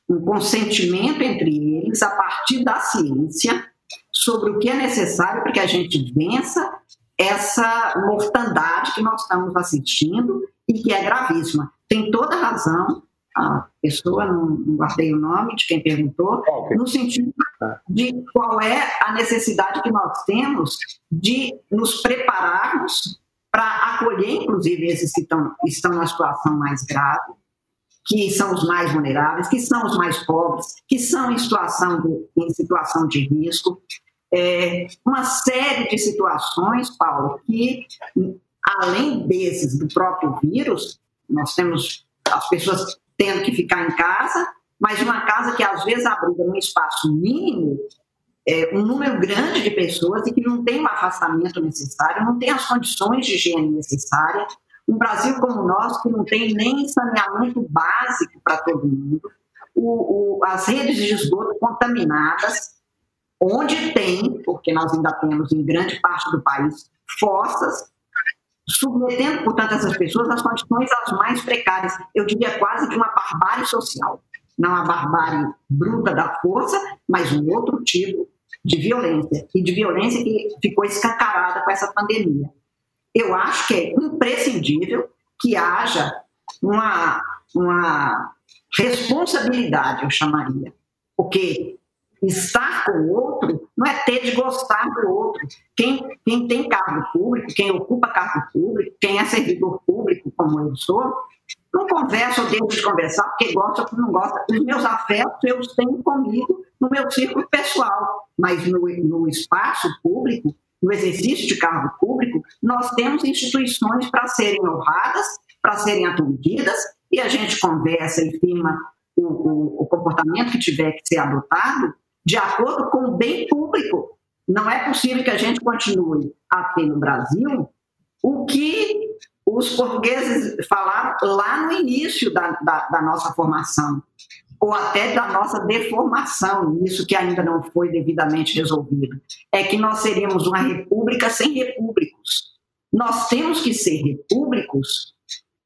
um consentimento entre eles a partir da ciência sobre o que é necessário para que a gente vença essa mortandade que nós estamos assistindo e que é gravíssima. Tem toda razão a pessoa, não, não guardei o nome de quem perguntou, okay. no sentido de qual é a necessidade que nós temos de nos prepararmos para acolher, inclusive, esses que estão, estão numa situação mais grave, que são os mais vulneráveis, que são os mais pobres, que são em situação de, em situação de risco. É, uma série de situações, Paulo, que além desses do próprio vírus, nós temos as pessoas tendo que ficar em casa, mas uma casa que às vezes abriga num espaço mínimo é, um número grande de pessoas e que não tem o afastamento necessário, não tem as condições de higiene necessárias. Um Brasil como o nosso, que não tem nem saneamento básico para todo mundo, o, o, as redes de esgoto contaminadas, onde tem, porque nós ainda temos em grande parte do país, fossas, submetendo, portanto, essas pessoas às condições as mais precárias, eu diria quase de uma barbárie social. Não a barbárie bruta da força, mas um outro tipo de violência, e de violência que ficou escancarada com essa pandemia. Eu acho que é imprescindível que haja uma, uma responsabilidade, eu chamaria, porque estar com o outro não é ter de gostar do outro. Quem, quem tem cargo público, quem ocupa cargo público, quem é servidor público, como eu sou, não conversa ou deixa de conversar porque gosta ou não gosta. Os meus afetos eu os tenho comigo no meu círculo pessoal, mas no, no espaço público, no exercício de cargo público, nós temos instituições para serem honradas, para serem atendidas, e a gente conversa e firma o, o, o comportamento que tiver que ser adotado de acordo com o bem público. Não é possível que a gente continue a ter no Brasil o que os portugueses falaram lá no início da, da, da nossa formação, ou até da nossa deformação, isso que ainda não foi devidamente resolvido, é que nós seríamos uma república sem repúblicos. Nós temos que ser repúblicos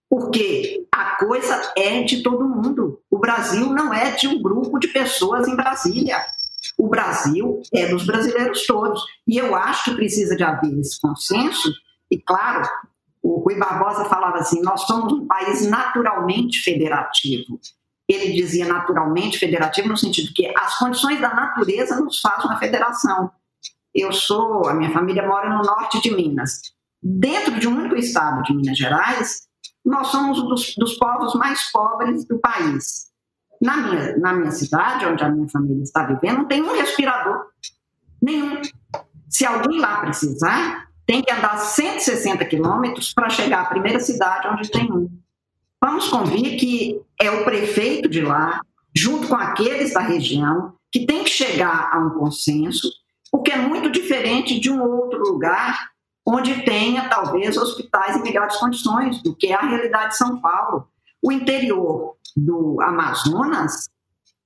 porque a coisa é de todo mundo. O Brasil não é de um grupo de pessoas em Brasília. O Brasil é dos brasileiros todos. E eu acho que precisa de haver esse consenso. E, claro, o Rui Barbosa falava assim: nós somos um país naturalmente federativo. Ele dizia naturalmente federativo no sentido que as condições da natureza nos fazem uma federação. Eu sou, a minha família mora no norte de Minas. Dentro de um único estado de Minas Gerais, nós somos dos, dos povos mais pobres do país. Na minha, na minha cidade, onde a minha família está vivendo, não tem um respirador. Nenhum. Se alguém lá precisar, tem que andar 160 quilômetros para chegar à primeira cidade onde tem um. Vamos convir que é o prefeito de lá, junto com aqueles da região, que tem que chegar a um consenso, o que é muito diferente de um outro lugar onde tenha, talvez, hospitais em melhores condições do que é a realidade de São Paulo. O interior do Amazonas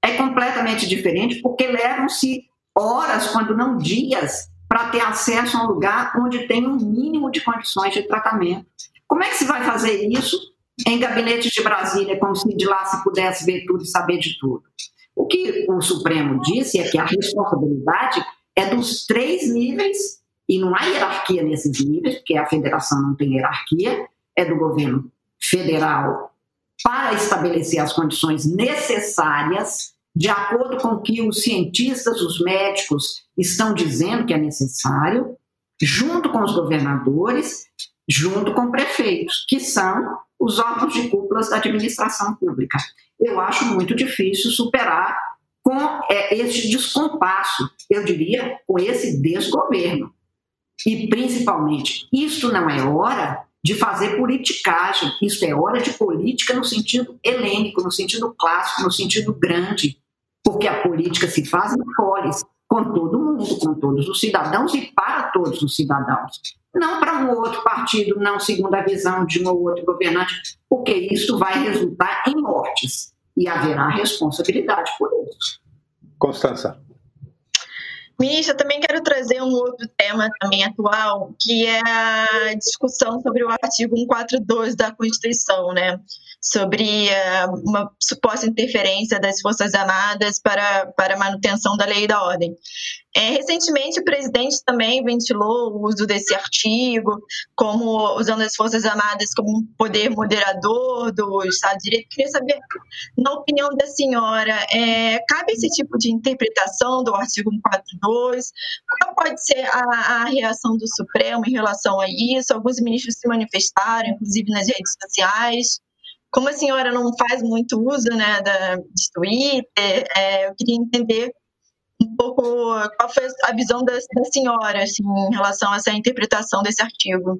é completamente diferente, porque levam-se horas, quando não dias, para ter acesso a um lugar onde tem um mínimo de condições de tratamento. Como é que se vai fazer isso em gabinetes de Brasília, como se de lá se pudesse ver tudo e saber de tudo? O que o Supremo disse é que a responsabilidade é dos três níveis, e não há hierarquia nesses níveis, porque a federação não tem hierarquia, é do governo federal para estabelecer as condições necessárias de acordo com o que os cientistas, os médicos estão dizendo que é necessário, junto com os governadores, junto com prefeitos, que são os órgãos de cúpulas da administração pública. Eu acho muito difícil superar com é, esse descompasso, eu diria, com esse desgoverno. E, principalmente, isto não é hora de fazer politicagem, isso é hora de política no sentido helênico, no sentido clássico, no sentido grande porque a política se faz em polis, com todo mundo, com todos os cidadãos e para todos os cidadãos. Não para um outro partido, não segundo a visão de um ou outro governante, porque isso vai resultar em mortes e haverá responsabilidade por isso. Constança. Ministra, também quero trazer um outro tema também atual, que é a discussão sobre o artigo 142 da Constituição, né? Sobre uh, uma suposta interferência das Forças Armadas para, para manutenção da lei e da ordem. É, recentemente, o presidente também ventilou o uso desse artigo, como usando as Forças Armadas como um poder moderador do Estado de Direito. Queria saber, na opinião da senhora, é, cabe esse tipo de interpretação do artigo 142? Qual pode ser a, a reação do Supremo em relação a isso? Alguns ministros se manifestaram, inclusive nas redes sociais como a senhora não faz muito uso né, da, de Twitter, é, eu queria entender um pouco qual foi a visão da, da senhora assim, em relação a essa interpretação desse artigo.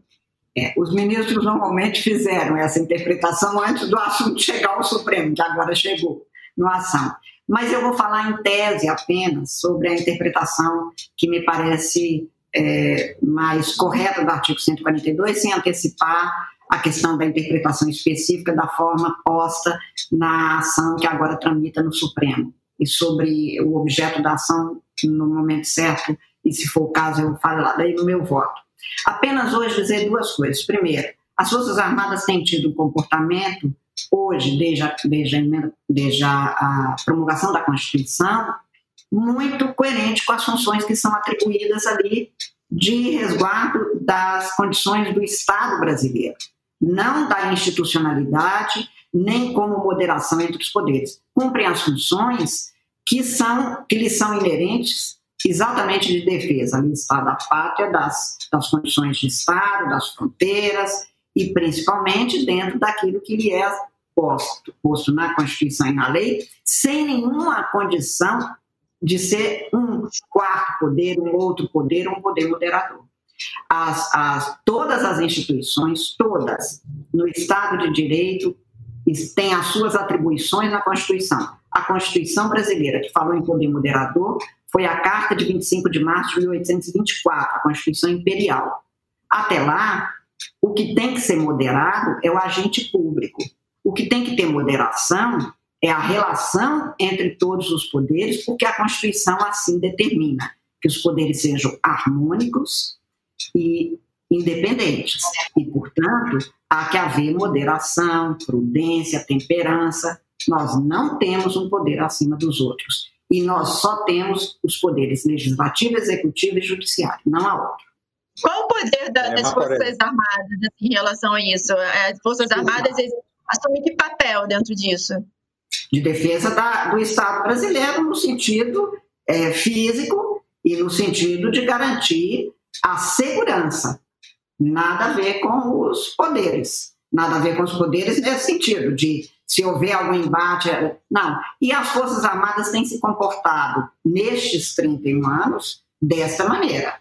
É, os ministros normalmente fizeram essa interpretação antes do assunto chegar ao Supremo, que agora chegou no ação. Mas eu vou falar em tese apenas sobre a interpretação que me parece é, mais correta do artigo 142, sem antecipar a questão da interpretação específica da forma posta na ação que agora tramita no Supremo. E sobre o objeto da ação no momento certo, e se for o caso, eu falo lá daí no meu voto. Apenas hoje dizer duas coisas. Primeiro, as Forças Armadas têm tido um comportamento, hoje, desde a, desde a, desde a promulgação da Constituição, muito coerente com as funções que são atribuídas ali de resguardo das condições do Estado brasileiro, não da institucionalidade, nem como moderação entre os poderes. Cumprem as funções que são que lhes são inerentes exatamente de defesa está da pátria, das, das condições de Estado, das fronteiras e principalmente dentro daquilo que lhe é posto, posto na Constituição e na lei, sem nenhuma condição de ser um quarto poder, um outro poder, um poder moderador. As, as, todas as instituições, todas, no Estado de Direito, têm as suas atribuições na Constituição. A Constituição brasileira, que falou em poder moderador, foi a Carta de 25 de março de 1824, a Constituição Imperial. Até lá, o que tem que ser moderado é o agente público. O que tem que ter moderação é a relação entre todos os poderes, porque a Constituição assim determina que os poderes sejam harmônicos e independentes. E, portanto, há que haver moderação, prudência, temperança. Nós não temos um poder acima dos outros e nós só temos os poderes legislativo, executivo e judiciário, não há outro. Qual o poder da, é, das Forças Armadas assim, em relação a isso? As Forças Armadas assumem que papel dentro disso? De defesa da, do Estado brasileiro, no sentido é, físico e no sentido de garantir a segurança. Nada a ver com os poderes. Nada a ver com os poderes nesse sentido, de se houver algum embate. Não. E as Forças Armadas têm se comportado nestes 31 anos desta maneira,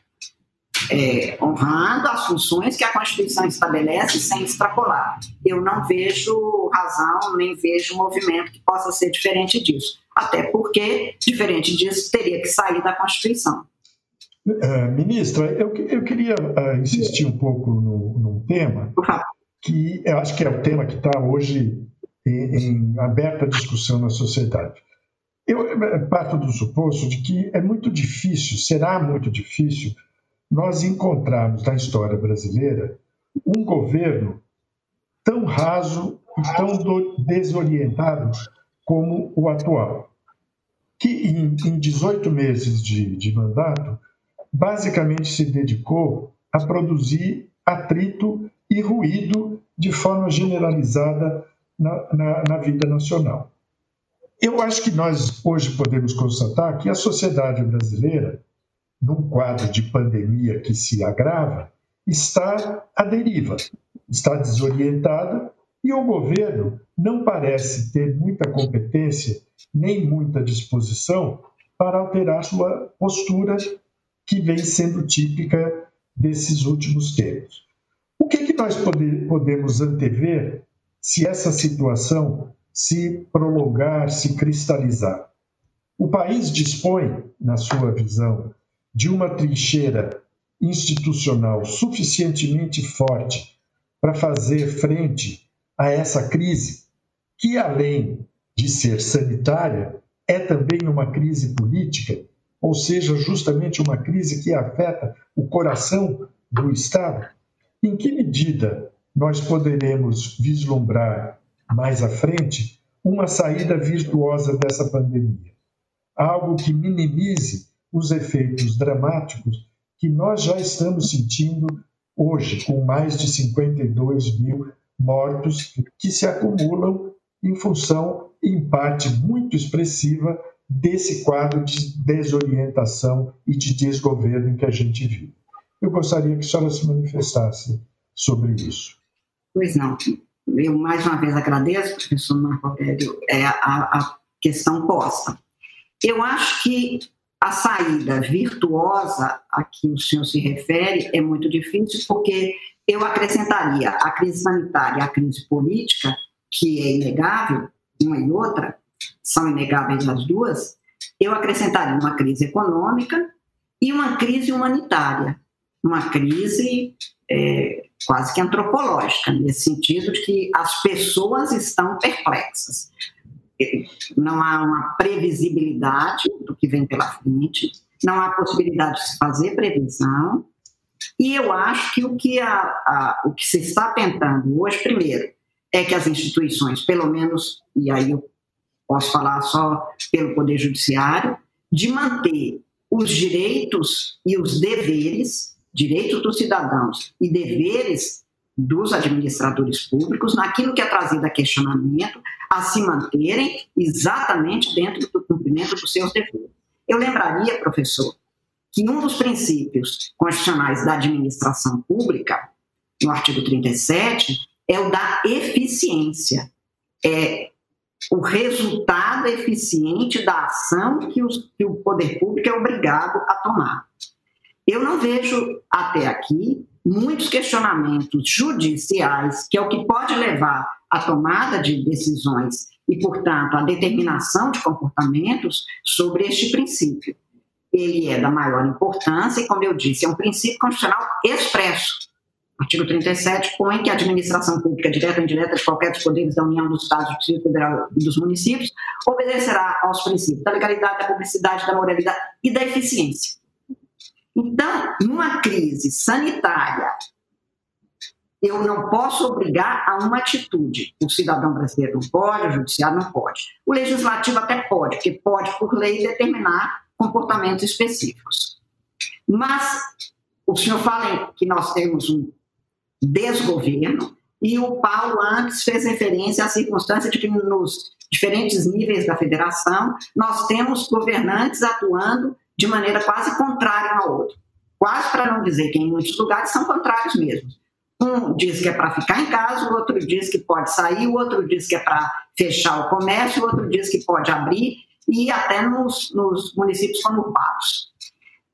é, honrando as funções que a Constituição estabelece sem extrapolar. Eu não vejo razão, nem vejo movimento que possa ser diferente disso. Até porque, diferente disso, teria que sair da Constituição. Uh, ministra, eu, eu queria uh, insistir um pouco no, num tema que eu acho que é o tema que está hoje em, em aberta discussão na sociedade. Eu parto do suposto de que é muito difícil, será muito difícil, nós encontrarmos na história brasileira um governo tão raso e tão desorientado como o atual, que em, em 18 meses de, de mandato, basicamente se dedicou a produzir atrito e ruído de forma generalizada na, na, na vida nacional. Eu acho que nós hoje podemos constatar que a sociedade brasileira, num quadro de pandemia que se agrava, está à deriva, está desorientada e o governo não parece ter muita competência nem muita disposição para alterar sua postura que vem sendo típica desses últimos tempos. O que, que nós pode, podemos antever se essa situação se prolongar, se cristalizar. O país dispõe, na sua visão, de uma trincheira institucional suficientemente forte para fazer frente a essa crise, que além de ser sanitária, é também uma crise política, ou seja, justamente uma crise que afeta o coração do Estado. Em que medida nós poderemos vislumbrar mais à frente uma saída virtuosa dessa pandemia. Algo que minimize os efeitos dramáticos que nós já estamos sentindo hoje, com mais de 52 mil mortos que se acumulam em função, em parte muito expressiva, desse quadro de desorientação e de desgoverno em que a gente vive. Eu gostaria que a senhora se manifestasse sobre isso. Pois não. Eu mais uma vez agradeço, professor Marco Aurélio, é, a, a questão posta. Eu acho que a saída virtuosa a que o senhor se refere é muito difícil, porque eu acrescentaria a crise sanitária a crise política, que é inegável, uma e outra, são inegáveis as duas, eu acrescentaria uma crise econômica e uma crise humanitária, uma crise é, quase que antropológica, nesse sentido de que as pessoas estão perplexas. Não há uma previsibilidade do que vem pela frente, não há possibilidade de se fazer previsão, e eu acho que o que, a, a, o que se está tentando hoje, primeiro, é que as instituições, pelo menos, e aí eu posso falar só pelo Poder Judiciário, de manter os direitos e os deveres, direitos dos cidadãos e deveres dos administradores públicos, naquilo que é trazido a questionamento, a se manterem exatamente dentro do cumprimento dos seus deveres. Eu lembraria, professor, que um dos princípios constitucionais da administração pública, no artigo 37, é o da eficiência. É o resultado eficiente da ação que, os, que o poder público é obrigado a tomar. Eu não vejo até aqui muitos questionamentos judiciais, que é o que pode levar à tomada de decisões e, portanto, à determinação de comportamentos sobre este princípio. Ele é da maior importância e, como eu disse, é um princípio constitucional expresso artigo 37 põe que a administração pública, direta ou indireta, de qualquer dos poderes da União, dos Estados, do Distrito Federal e dos municípios, obedecerá aos princípios da legalidade, da publicidade, da moralidade e da eficiência. Então, numa crise sanitária, eu não posso obrigar a uma atitude. O cidadão brasileiro não pode, o judiciário não pode. O legislativo até pode, porque pode, por lei, determinar comportamentos específicos. Mas o senhor fala que nós temos um desgoverno, e o Paulo antes fez referência à circunstância de que nos diferentes níveis da federação nós temos governantes atuando de maneira quase contrária ao outro. Quase para não dizer que em muitos lugares são contrários mesmo. Um diz que é para ficar em casa, o outro diz que pode sair, o outro diz que é para fechar o comércio, o outro diz que pode abrir, e até nos, nos municípios conurbados.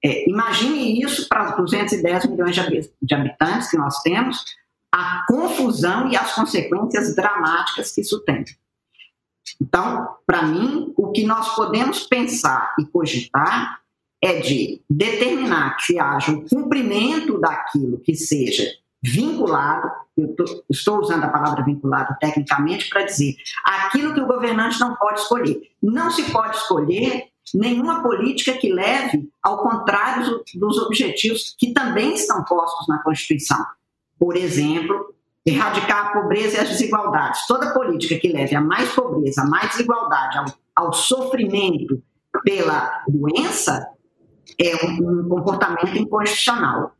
É, imagine isso para 210 milhões de habitantes que nós temos, a confusão e as consequências dramáticas que isso tem. Então, para mim, o que nós podemos pensar e cogitar é de determinar que haja o cumprimento daquilo que seja vinculado, eu tô, estou usando a palavra vinculado tecnicamente para dizer aquilo que o governante não pode escolher. Não se pode escolher nenhuma política que leve ao contrário dos objetivos que também estão postos na Constituição. Por exemplo, erradicar a pobreza e as desigualdades. Toda política que leve a mais pobreza, a mais desigualdade, ao, ao sofrimento pela doença, é um, um comportamento inconstitucional.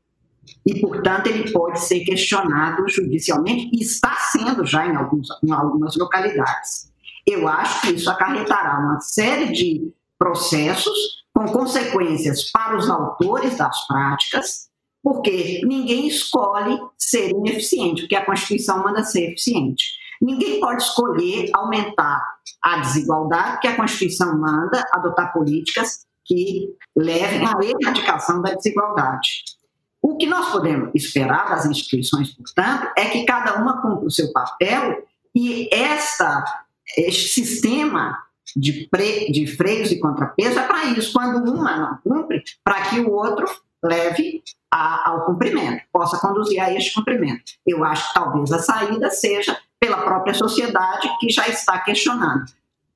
E, portanto, ele pode ser questionado judicialmente e está sendo já em, alguns, em algumas localidades. Eu acho que isso acarretará uma série de processos com consequências para os autores das práticas, porque ninguém escolhe ser ineficiente, porque a Constituição manda ser eficiente. Ninguém pode escolher aumentar a desigualdade, porque a Constituição manda adotar políticas que levem à erradicação da desigualdade. O que nós podemos esperar das instituições, portanto, é que cada uma cumpra o seu papel e esta, este sistema de, pre, de freios e contrapesos é para isso. Quando uma não cumpre, para que o outro leve a, ao cumprimento, possa conduzir a este cumprimento. Eu acho que talvez a saída seja pela própria sociedade que já está questionando,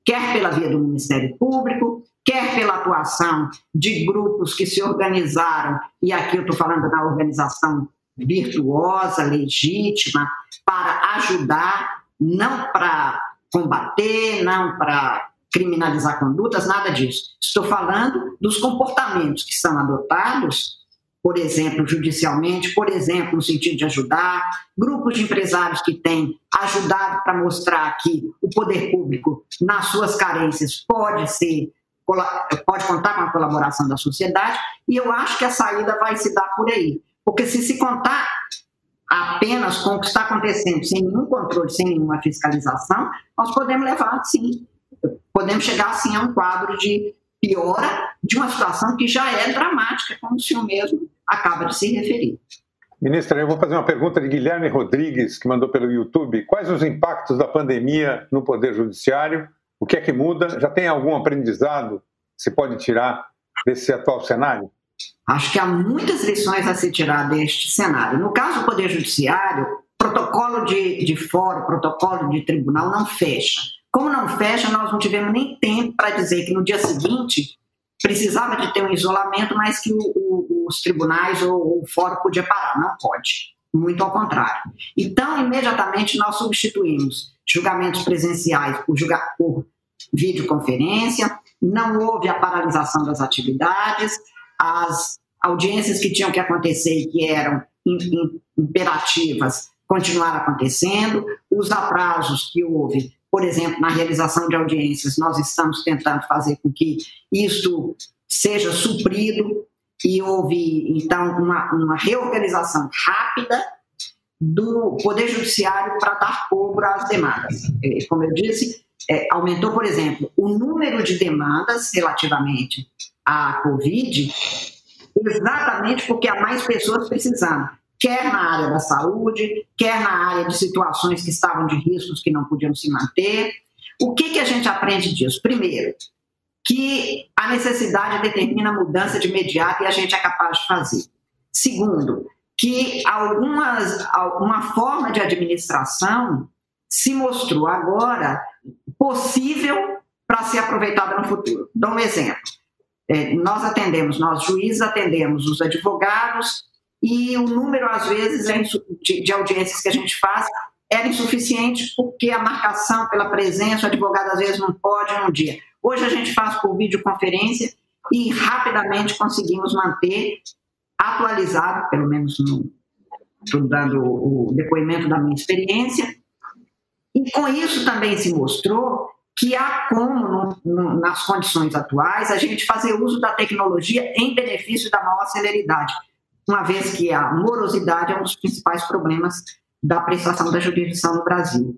quer pela via do Ministério Público, quer pela atuação de grupos que se organizaram, e aqui eu estou falando da organização virtuosa, legítima, para ajudar, não para combater, não para criminalizar condutas, nada disso. Estou falando dos comportamentos que são adotados, por exemplo, judicialmente, por exemplo, no sentido de ajudar, grupos de empresários que têm ajudado para mostrar que o poder público, nas suas carências, pode ser pode contar com a colaboração da sociedade, e eu acho que a saída vai se dar por aí. Porque se se contar apenas com o que está acontecendo, sem nenhum controle, sem nenhuma fiscalização, nós podemos levar, sim, podemos chegar assim a um quadro de piora de uma situação que já é dramática, como o senhor mesmo acaba de se referir. Ministra, eu vou fazer uma pergunta de Guilherme Rodrigues, que mandou pelo YouTube. Quais os impactos da pandemia no Poder Judiciário? O que é que muda? Já tem algum aprendizado que se pode tirar desse atual cenário? Acho que há muitas lições a se tirar deste cenário. No caso do Poder Judiciário, protocolo de, de fórum, protocolo de tribunal não fecha. Como não fecha, nós não tivemos nem tempo para dizer que no dia seguinte precisava de ter um isolamento, mas que o, o, os tribunais ou o fórum podia parar. Não pode. Muito ao contrário. Então, imediatamente, nós substituímos julgamentos presenciais por, julga por videoconferência, não houve a paralisação das atividades, as audiências que tinham que acontecer e que eram imperativas continuaram acontecendo, os atrasos que houve por exemplo, na realização de audiências, nós estamos tentando fazer com que isso seja suprido e houve, então, uma, uma reorganização rápida do Poder Judiciário para dar cobro às demandas. É, como eu disse, é, aumentou, por exemplo, o número de demandas relativamente à Covid, exatamente porque há mais pessoas precisando quer na área da saúde, quer na área de situações que estavam de riscos que não podiam se manter. O que, que a gente aprende disso? Primeiro, que a necessidade determina a mudança de imediato e a gente é capaz de fazer. Segundo, que algumas, alguma forma de administração se mostrou agora possível para ser aproveitada no futuro. Dou um exemplo. É, nós atendemos, nós juízes atendemos os advogados, e o número, às vezes, é de, audiências que a gente faz era insuficiente porque a marcação pela presença, o advogado às vezes não pode num dia. Hoje a gente faz por videoconferência e rapidamente conseguimos manter atualizado, pelo menos no, estou dando o depoimento da minha experiência, e com isso também se mostrou que há como, no, nas condições atuais, a gente fazer uso da tecnologia em benefício da maior celeridade uma vez que a morosidade é um dos principais problemas da prestação da jurisdição no Brasil.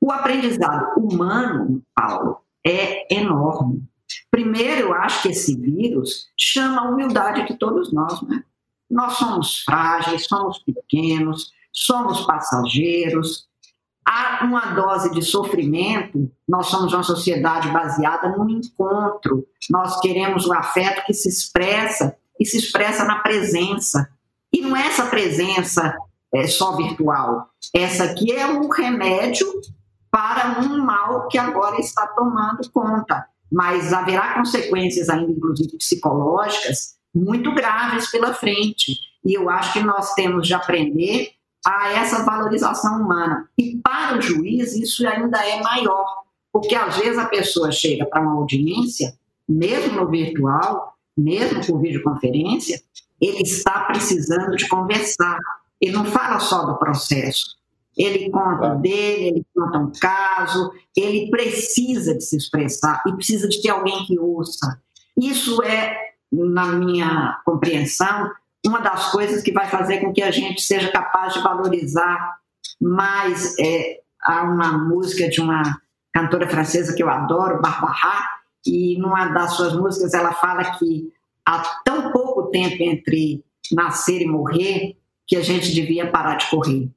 O aprendizado humano, Paulo, é enorme. Primeiro, eu acho que esse vírus chama a humildade de todos nós. Né? Nós somos frágeis, somos pequenos, somos passageiros. Há uma dose de sofrimento. Nós somos uma sociedade baseada no encontro. Nós queremos o afeto que se expressa e se expressa na presença. E não é essa presença é, só virtual. Essa aqui é um remédio para um mal que agora está tomando conta. Mas haverá consequências ainda, inclusive psicológicas, muito graves pela frente. E eu acho que nós temos de aprender a essa valorização humana. E para o juiz, isso ainda é maior, porque às vezes a pessoa chega para uma audiência, mesmo no virtual, mesmo por videoconferência, ele está precisando de conversar. Ele não fala só do processo. Ele conta dele, ele conta um caso, ele precisa de se expressar e precisa de ter alguém que ouça. Isso é, na minha compreensão, uma das coisas que vai fazer com que a gente seja capaz de valorizar mais. É, há uma música de uma cantora francesa que eu adoro, Barbara, e numa das suas músicas ela fala que há tão pouco tempo entre nascer e morrer que a gente devia parar de correr.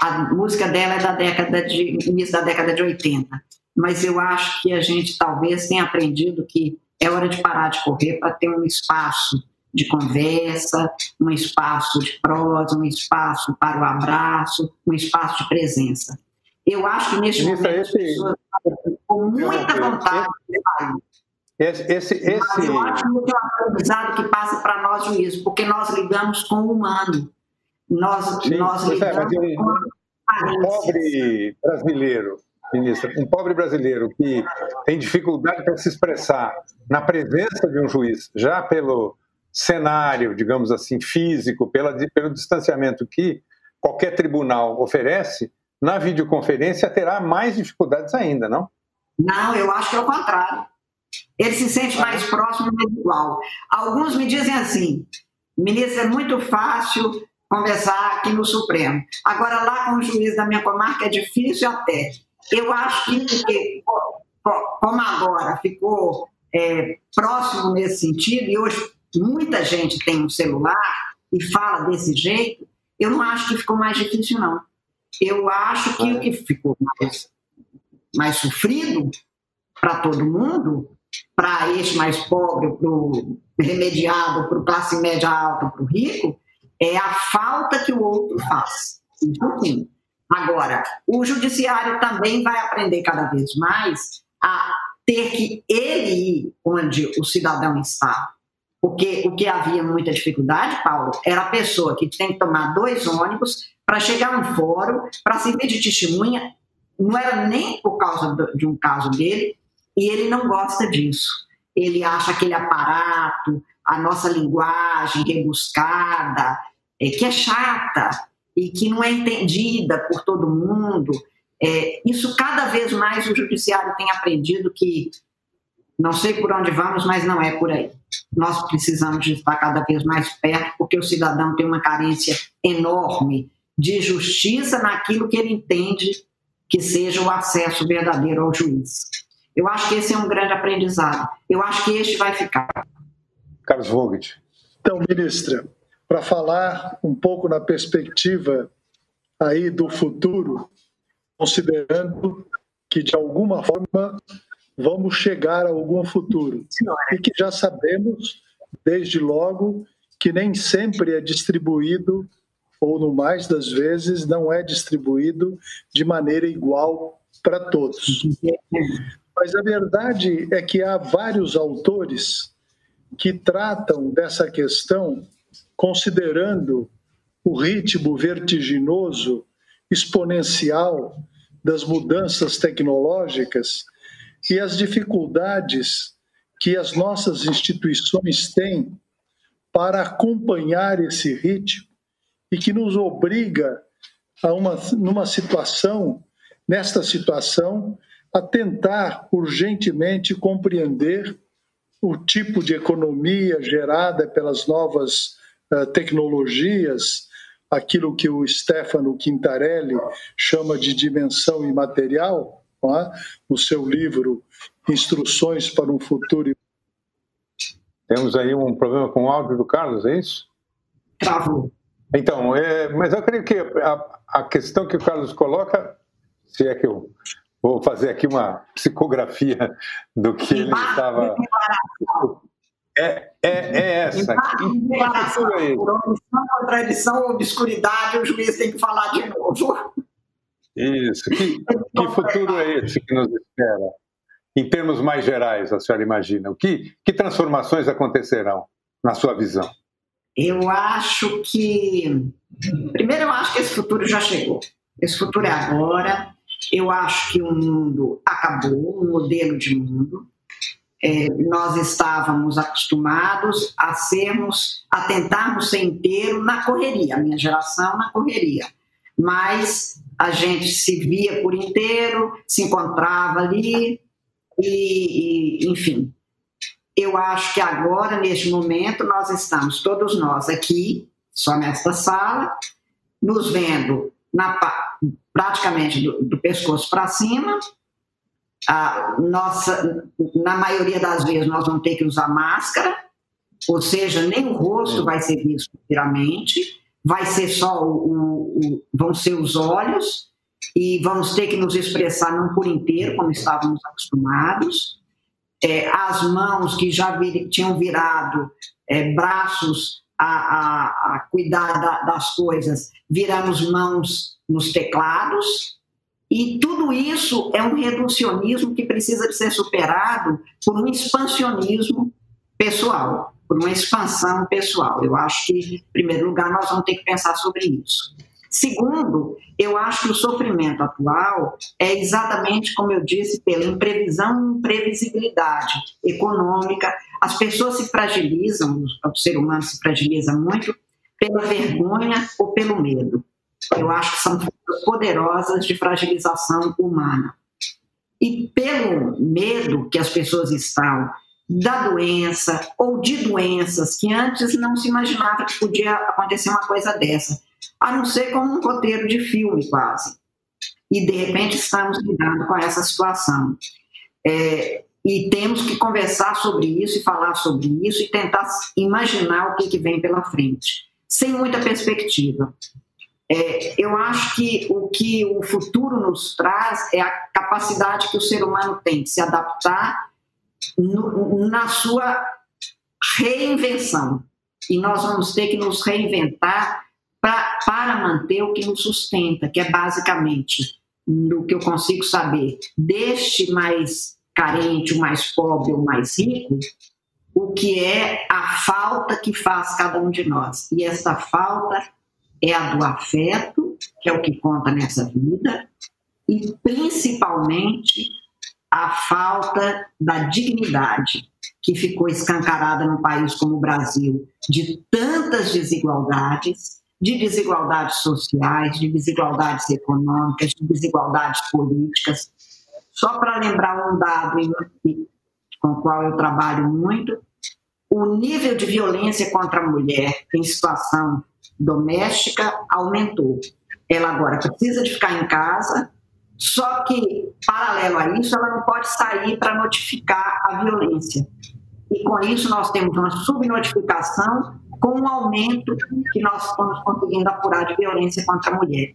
A música dela é da década de início da década de 80, mas eu acho que a gente talvez tenha aprendido que é hora de parar de correr para ter um espaço de conversa, um espaço de prosa, um espaço para o abraço, um espaço de presença. Eu acho que neste momento esse... as pessoas com muita vontade de sair. Esse, esse, esse... Mas eu acho um aprendizado que passa para nós juízes, porque nós lidamos com o humano. Nós, Sim, nós lidamos um, com um pobre brasileiro, ministra, um pobre brasileiro que tem dificuldade para se expressar na presença de um juiz, já pelo cenário, digamos assim, físico, pela, pelo distanciamento que qualquer tribunal oferece, na videoconferência terá mais dificuldades ainda, não? Não, eu acho que é o contrário. Ele se sente mais próximo igual. Alguns me dizem assim, ministro, é muito fácil conversar aqui no Supremo. Agora, lá com o juiz da minha comarca é difícil até. Eu acho que, como agora ficou é, próximo nesse sentido, e hoje muita gente tem um celular e fala desse jeito, eu não acho que ficou mais difícil, não. Eu acho que o que ficou mais, mais sofrido para todo mundo, para esse mais pobre, para o remediado, para o classe média alta, para o rico, é a falta que o outro faz. Isso Agora, o judiciário também vai aprender cada vez mais a ter que ele ir onde o cidadão está. Porque o que havia muita dificuldade, Paulo, era a pessoa que tem que tomar dois ônibus para chegar no fórum, para servir de testemunha. Não era nem por causa de um caso dele, e ele não gosta disso. Ele acha aquele aparato, a nossa linguagem rebuscada, é, que é chata e que não é entendida por todo mundo. É, isso cada vez mais o judiciário tem aprendido que não sei por onde vamos, mas não é por aí. Nós precisamos estar cada vez mais perto, porque o cidadão tem uma carência enorme de justiça naquilo que ele entende que seja o acesso verdadeiro ao juiz. Eu acho que esse é um grande aprendizado. Eu acho que este vai ficar. Carlos Vogt. Então, ministra, para falar um pouco na perspectiva aí do futuro, considerando que de alguma forma vamos chegar a algum futuro e que já sabemos desde logo que nem sempre é distribuído ou no mais das vezes não é distribuído de maneira igual para todos. Mas a verdade é que há vários autores que tratam dessa questão considerando o ritmo vertiginoso, exponencial das mudanças tecnológicas e as dificuldades que as nossas instituições têm para acompanhar esse ritmo e que nos obriga a uma numa situação, nesta situação, a tentar urgentemente compreender o tipo de economia gerada pelas novas uh, tecnologias, aquilo que o Stefano Quintarelli chama de dimensão imaterial, é? no seu livro Instruções para um Futuro. Temos aí um problema com o áudio do Carlos, é isso? Travou. Então, é, mas eu creio que a, a questão que o Carlos coloca, se é que eu Vou fazer aqui uma psicografia do que ele estava. É, é, é essa. Que Por omissão, contradição obscuridade, o juiz tem que falar de novo. Isso. Que, que futuro é esse que nos espera? Em termos mais gerais, a senhora imagina? O que, que transformações acontecerão, na sua visão? Eu acho que. Primeiro, eu acho que esse futuro já chegou. Esse futuro é agora. Eu acho que o mundo acabou, o modelo de mundo. É, nós estávamos acostumados a sermos, a tentarmos ser inteiro na correria, a minha geração na correria. Mas a gente se via por inteiro, se encontrava ali, e, e enfim. Eu acho que agora, neste momento, nós estamos, todos nós aqui, só nesta sala, nos vendo na, praticamente do, do pescoço para cima. A nossa, na maioria das vezes, nós vamos ter que usar máscara, ou seja, nem o rosto vai ser visto inteiramente, vai ser só o, o, o, vão ser os olhos e vamos ter que nos expressar não por inteiro, como estávamos acostumados. É, as mãos que já vir, tinham virado é, braços a, a, a cuidar da, das coisas, viramos mãos nos teclados, e tudo isso é um reducionismo que precisa de ser superado por um expansionismo pessoal, por uma expansão pessoal. Eu acho que, em primeiro lugar, nós vamos ter que pensar sobre isso. Segundo, eu acho que o sofrimento atual é exatamente, como eu disse, pela imprevisão e imprevisibilidade econômica. As pessoas se fragilizam, o ser humano se fragiliza muito pela vergonha ou pelo medo. Eu acho que são poderosas de fragilização humana. E pelo medo que as pessoas estão da doença ou de doenças que antes não se imaginava que podia acontecer uma coisa dessa, a não ser como um roteiro de filme quase. E de repente estamos lidando com essa situação. É, e temos que conversar sobre isso e falar sobre isso e tentar imaginar o que, que vem pela frente, sem muita perspectiva. É, eu acho que o que o futuro nos traz é a capacidade que o ser humano tem de se adaptar no, na sua reinvenção. E nós vamos ter que nos reinventar pra, para manter o que nos sustenta, que é basicamente, no que eu consigo saber, deste mais carente, o mais pobre, o mais rico, o que é a falta que faz cada um de nós. E essa falta é a do afeto, que é o que conta nessa vida, e principalmente a falta da dignidade, que ficou escancarada num país como o Brasil, de tantas desigualdades, de desigualdades sociais, de desigualdades econômicas, de desigualdades políticas. Só para lembrar um dado com o qual eu trabalho muito, o nível de violência contra a mulher em situação doméstica aumentou. Ela agora precisa de ficar em casa, só que, paralelo a isso, ela não pode sair para notificar a violência. E com isso, nós temos uma subnotificação com um aumento que nós estamos conseguindo apurar de violência contra a mulher.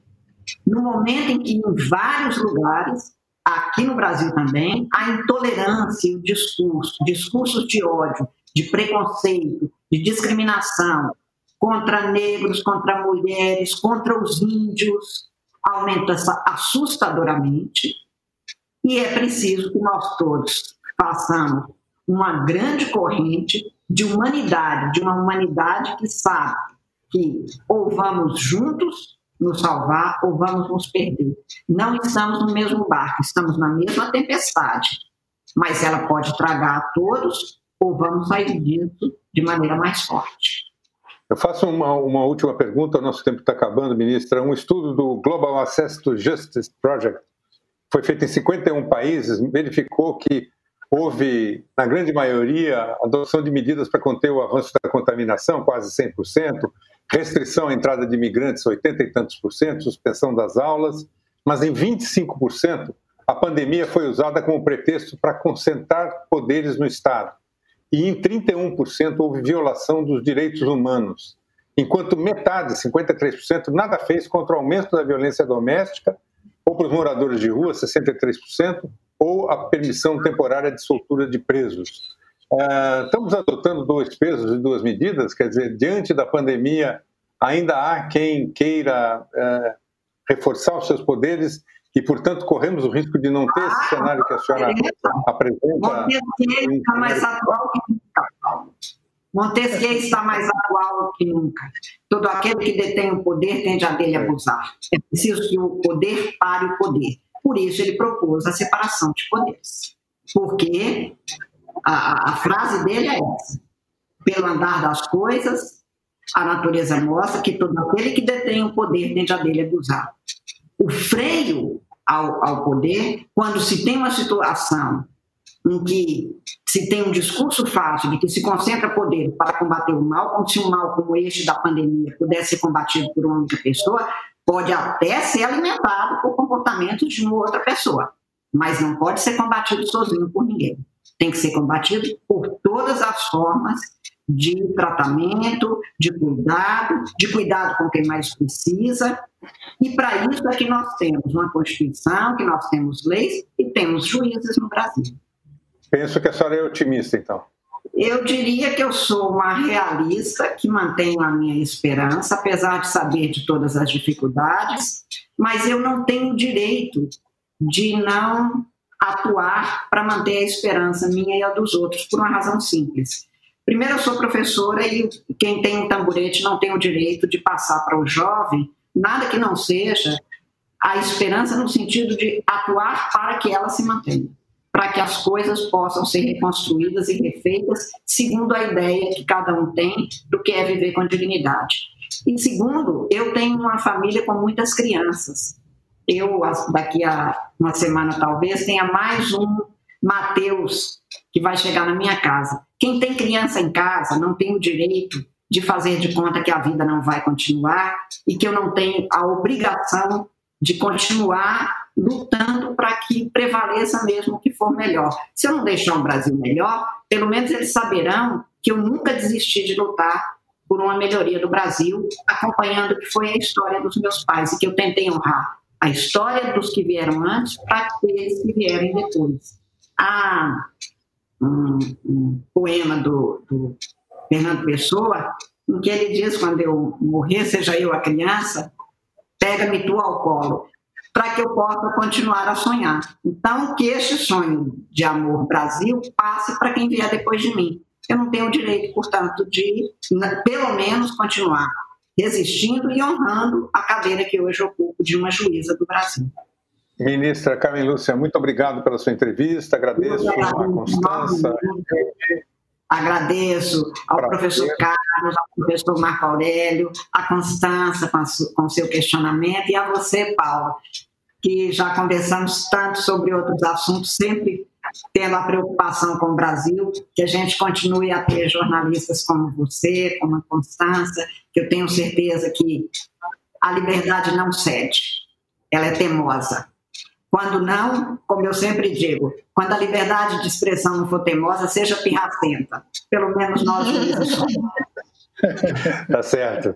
No momento em que, em vários lugares, aqui no Brasil também, a intolerância e o discurso, discursos de ódio, de preconceito, de discriminação contra negros, contra mulheres, contra os índios, aumenta assustadoramente. E é preciso que nós todos façamos uma grande corrente de humanidade, de uma humanidade que sabe que ou vamos juntos nos salvar ou vamos nos perder. Não estamos no mesmo barco, estamos na mesma tempestade, mas ela pode tragar a todos ou vamos sair disso de maneira mais forte. Eu faço uma, uma última pergunta, nosso tempo está acabando, ministra. Um estudo do Global Access to Justice Project foi feito em 51 países, verificou que houve, na grande maioria, adoção de medidas para conter o avanço da contaminação, quase 100%, restrição à entrada de imigrantes, 80 e tantos por cento, suspensão das aulas, mas em 25% a pandemia foi usada como pretexto para concentrar poderes no Estado. E em 31% houve violação dos direitos humanos, enquanto metade, 53%, nada fez contra o aumento da violência doméstica, ou para os moradores de rua, 63%, ou a permissão temporária de soltura de presos. Uh, estamos adotando dois pesos e duas medidas, quer dizer, diante da pandemia, ainda há quem queira uh, reforçar os seus poderes e, portanto, corremos o risco de não ter esse ah, cenário que a senhora apresenta. Montesquieu está mais atual que nunca. Montesquieu está mais atual que nunca. Todo aquele que detém o poder tende a dele abusar. É preciso que o poder pare o poder. Por isso, ele propôs a separação de poderes. Porque a, a frase dele é essa: pelo andar das coisas, a natureza mostra que todo aquele que detém o poder tende a dele abusar. O freio ao, ao poder, quando se tem uma situação em que se tem um discurso fácil de que se concentra poder para combater o mal, como se um mal como este da pandemia pudesse ser combatido por uma única pessoa, pode até ser alimentado por comportamentos de uma outra pessoa, mas não pode ser combatido sozinho por ninguém. Tem que ser combatido por todas as formas de tratamento, de cuidado, de cuidado com quem mais precisa. E para isso é que nós temos uma Constituição, que nós temos leis e temos juízes no Brasil. Penso que a senhora é otimista, então. Eu diria que eu sou uma realista que mantenho a minha esperança, apesar de saber de todas as dificuldades, mas eu não tenho direito de não atuar para manter a esperança minha e a dos outros, por uma razão simples. Primeiro, eu sou professora e quem tem um tamborete não tem o direito de passar para o jovem nada que não seja a esperança no sentido de atuar para que ela se mantenha, para que as coisas possam ser reconstruídas e refeitas segundo a ideia que cada um tem do que é viver com dignidade. E segundo, eu tenho uma família com muitas crianças. Eu, daqui a uma semana talvez, tenha mais um Mateus que vai chegar na minha casa. Quem tem criança em casa não tem o direito de fazer de conta que a vida não vai continuar e que eu não tenho a obrigação de continuar lutando para que prevaleça mesmo o que for melhor. Se eu não deixar um Brasil melhor, pelo menos eles saberão que eu nunca desisti de lutar por uma melhoria do Brasil, acompanhando o que foi a história dos meus pais e que eu tentei honrar a história dos que vieram antes para aqueles que vierem depois. Há um, um poema do, do Fernando Pessoa em que ele diz: quando eu morrer, seja eu a criança, pega-me tu ao colo, para que eu possa continuar a sonhar. Então, que este sonho de amor Brasil passe para quem vier depois de mim. Eu não tenho o direito, portanto, de, pelo menos, continuar resistindo e honrando a cadeira que hoje ocupo de uma juíza do Brasil. Ministra Carmen Lúcia, muito obrigado pela sua entrevista, agradeço a constância. Agradeço ao Prazer. professor Carlos, ao professor Marco Aurélio, a Constança com o seu questionamento e a você, Paula, que já conversamos tanto sobre outros assuntos, sempre tendo a preocupação com o Brasil, que a gente continue a ter jornalistas como você, como a Constança, que eu tenho certeza que a liberdade não cede, ela é temosa. Quando não, como eu sempre digo, quando a liberdade de expressão não for teimosa, seja pirracenta. Pelo menos nós tá certo.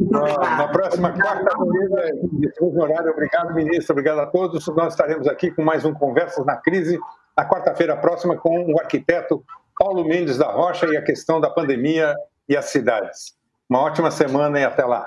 Na próxima quarta-feira, mesmo horário, obrigado, ministro, obrigado a todos. Nós estaremos aqui com mais um Conversas na Crise, na quarta-feira próxima, com o arquiteto Paulo Mendes da Rocha e a questão da pandemia e as cidades. Uma ótima semana e até lá.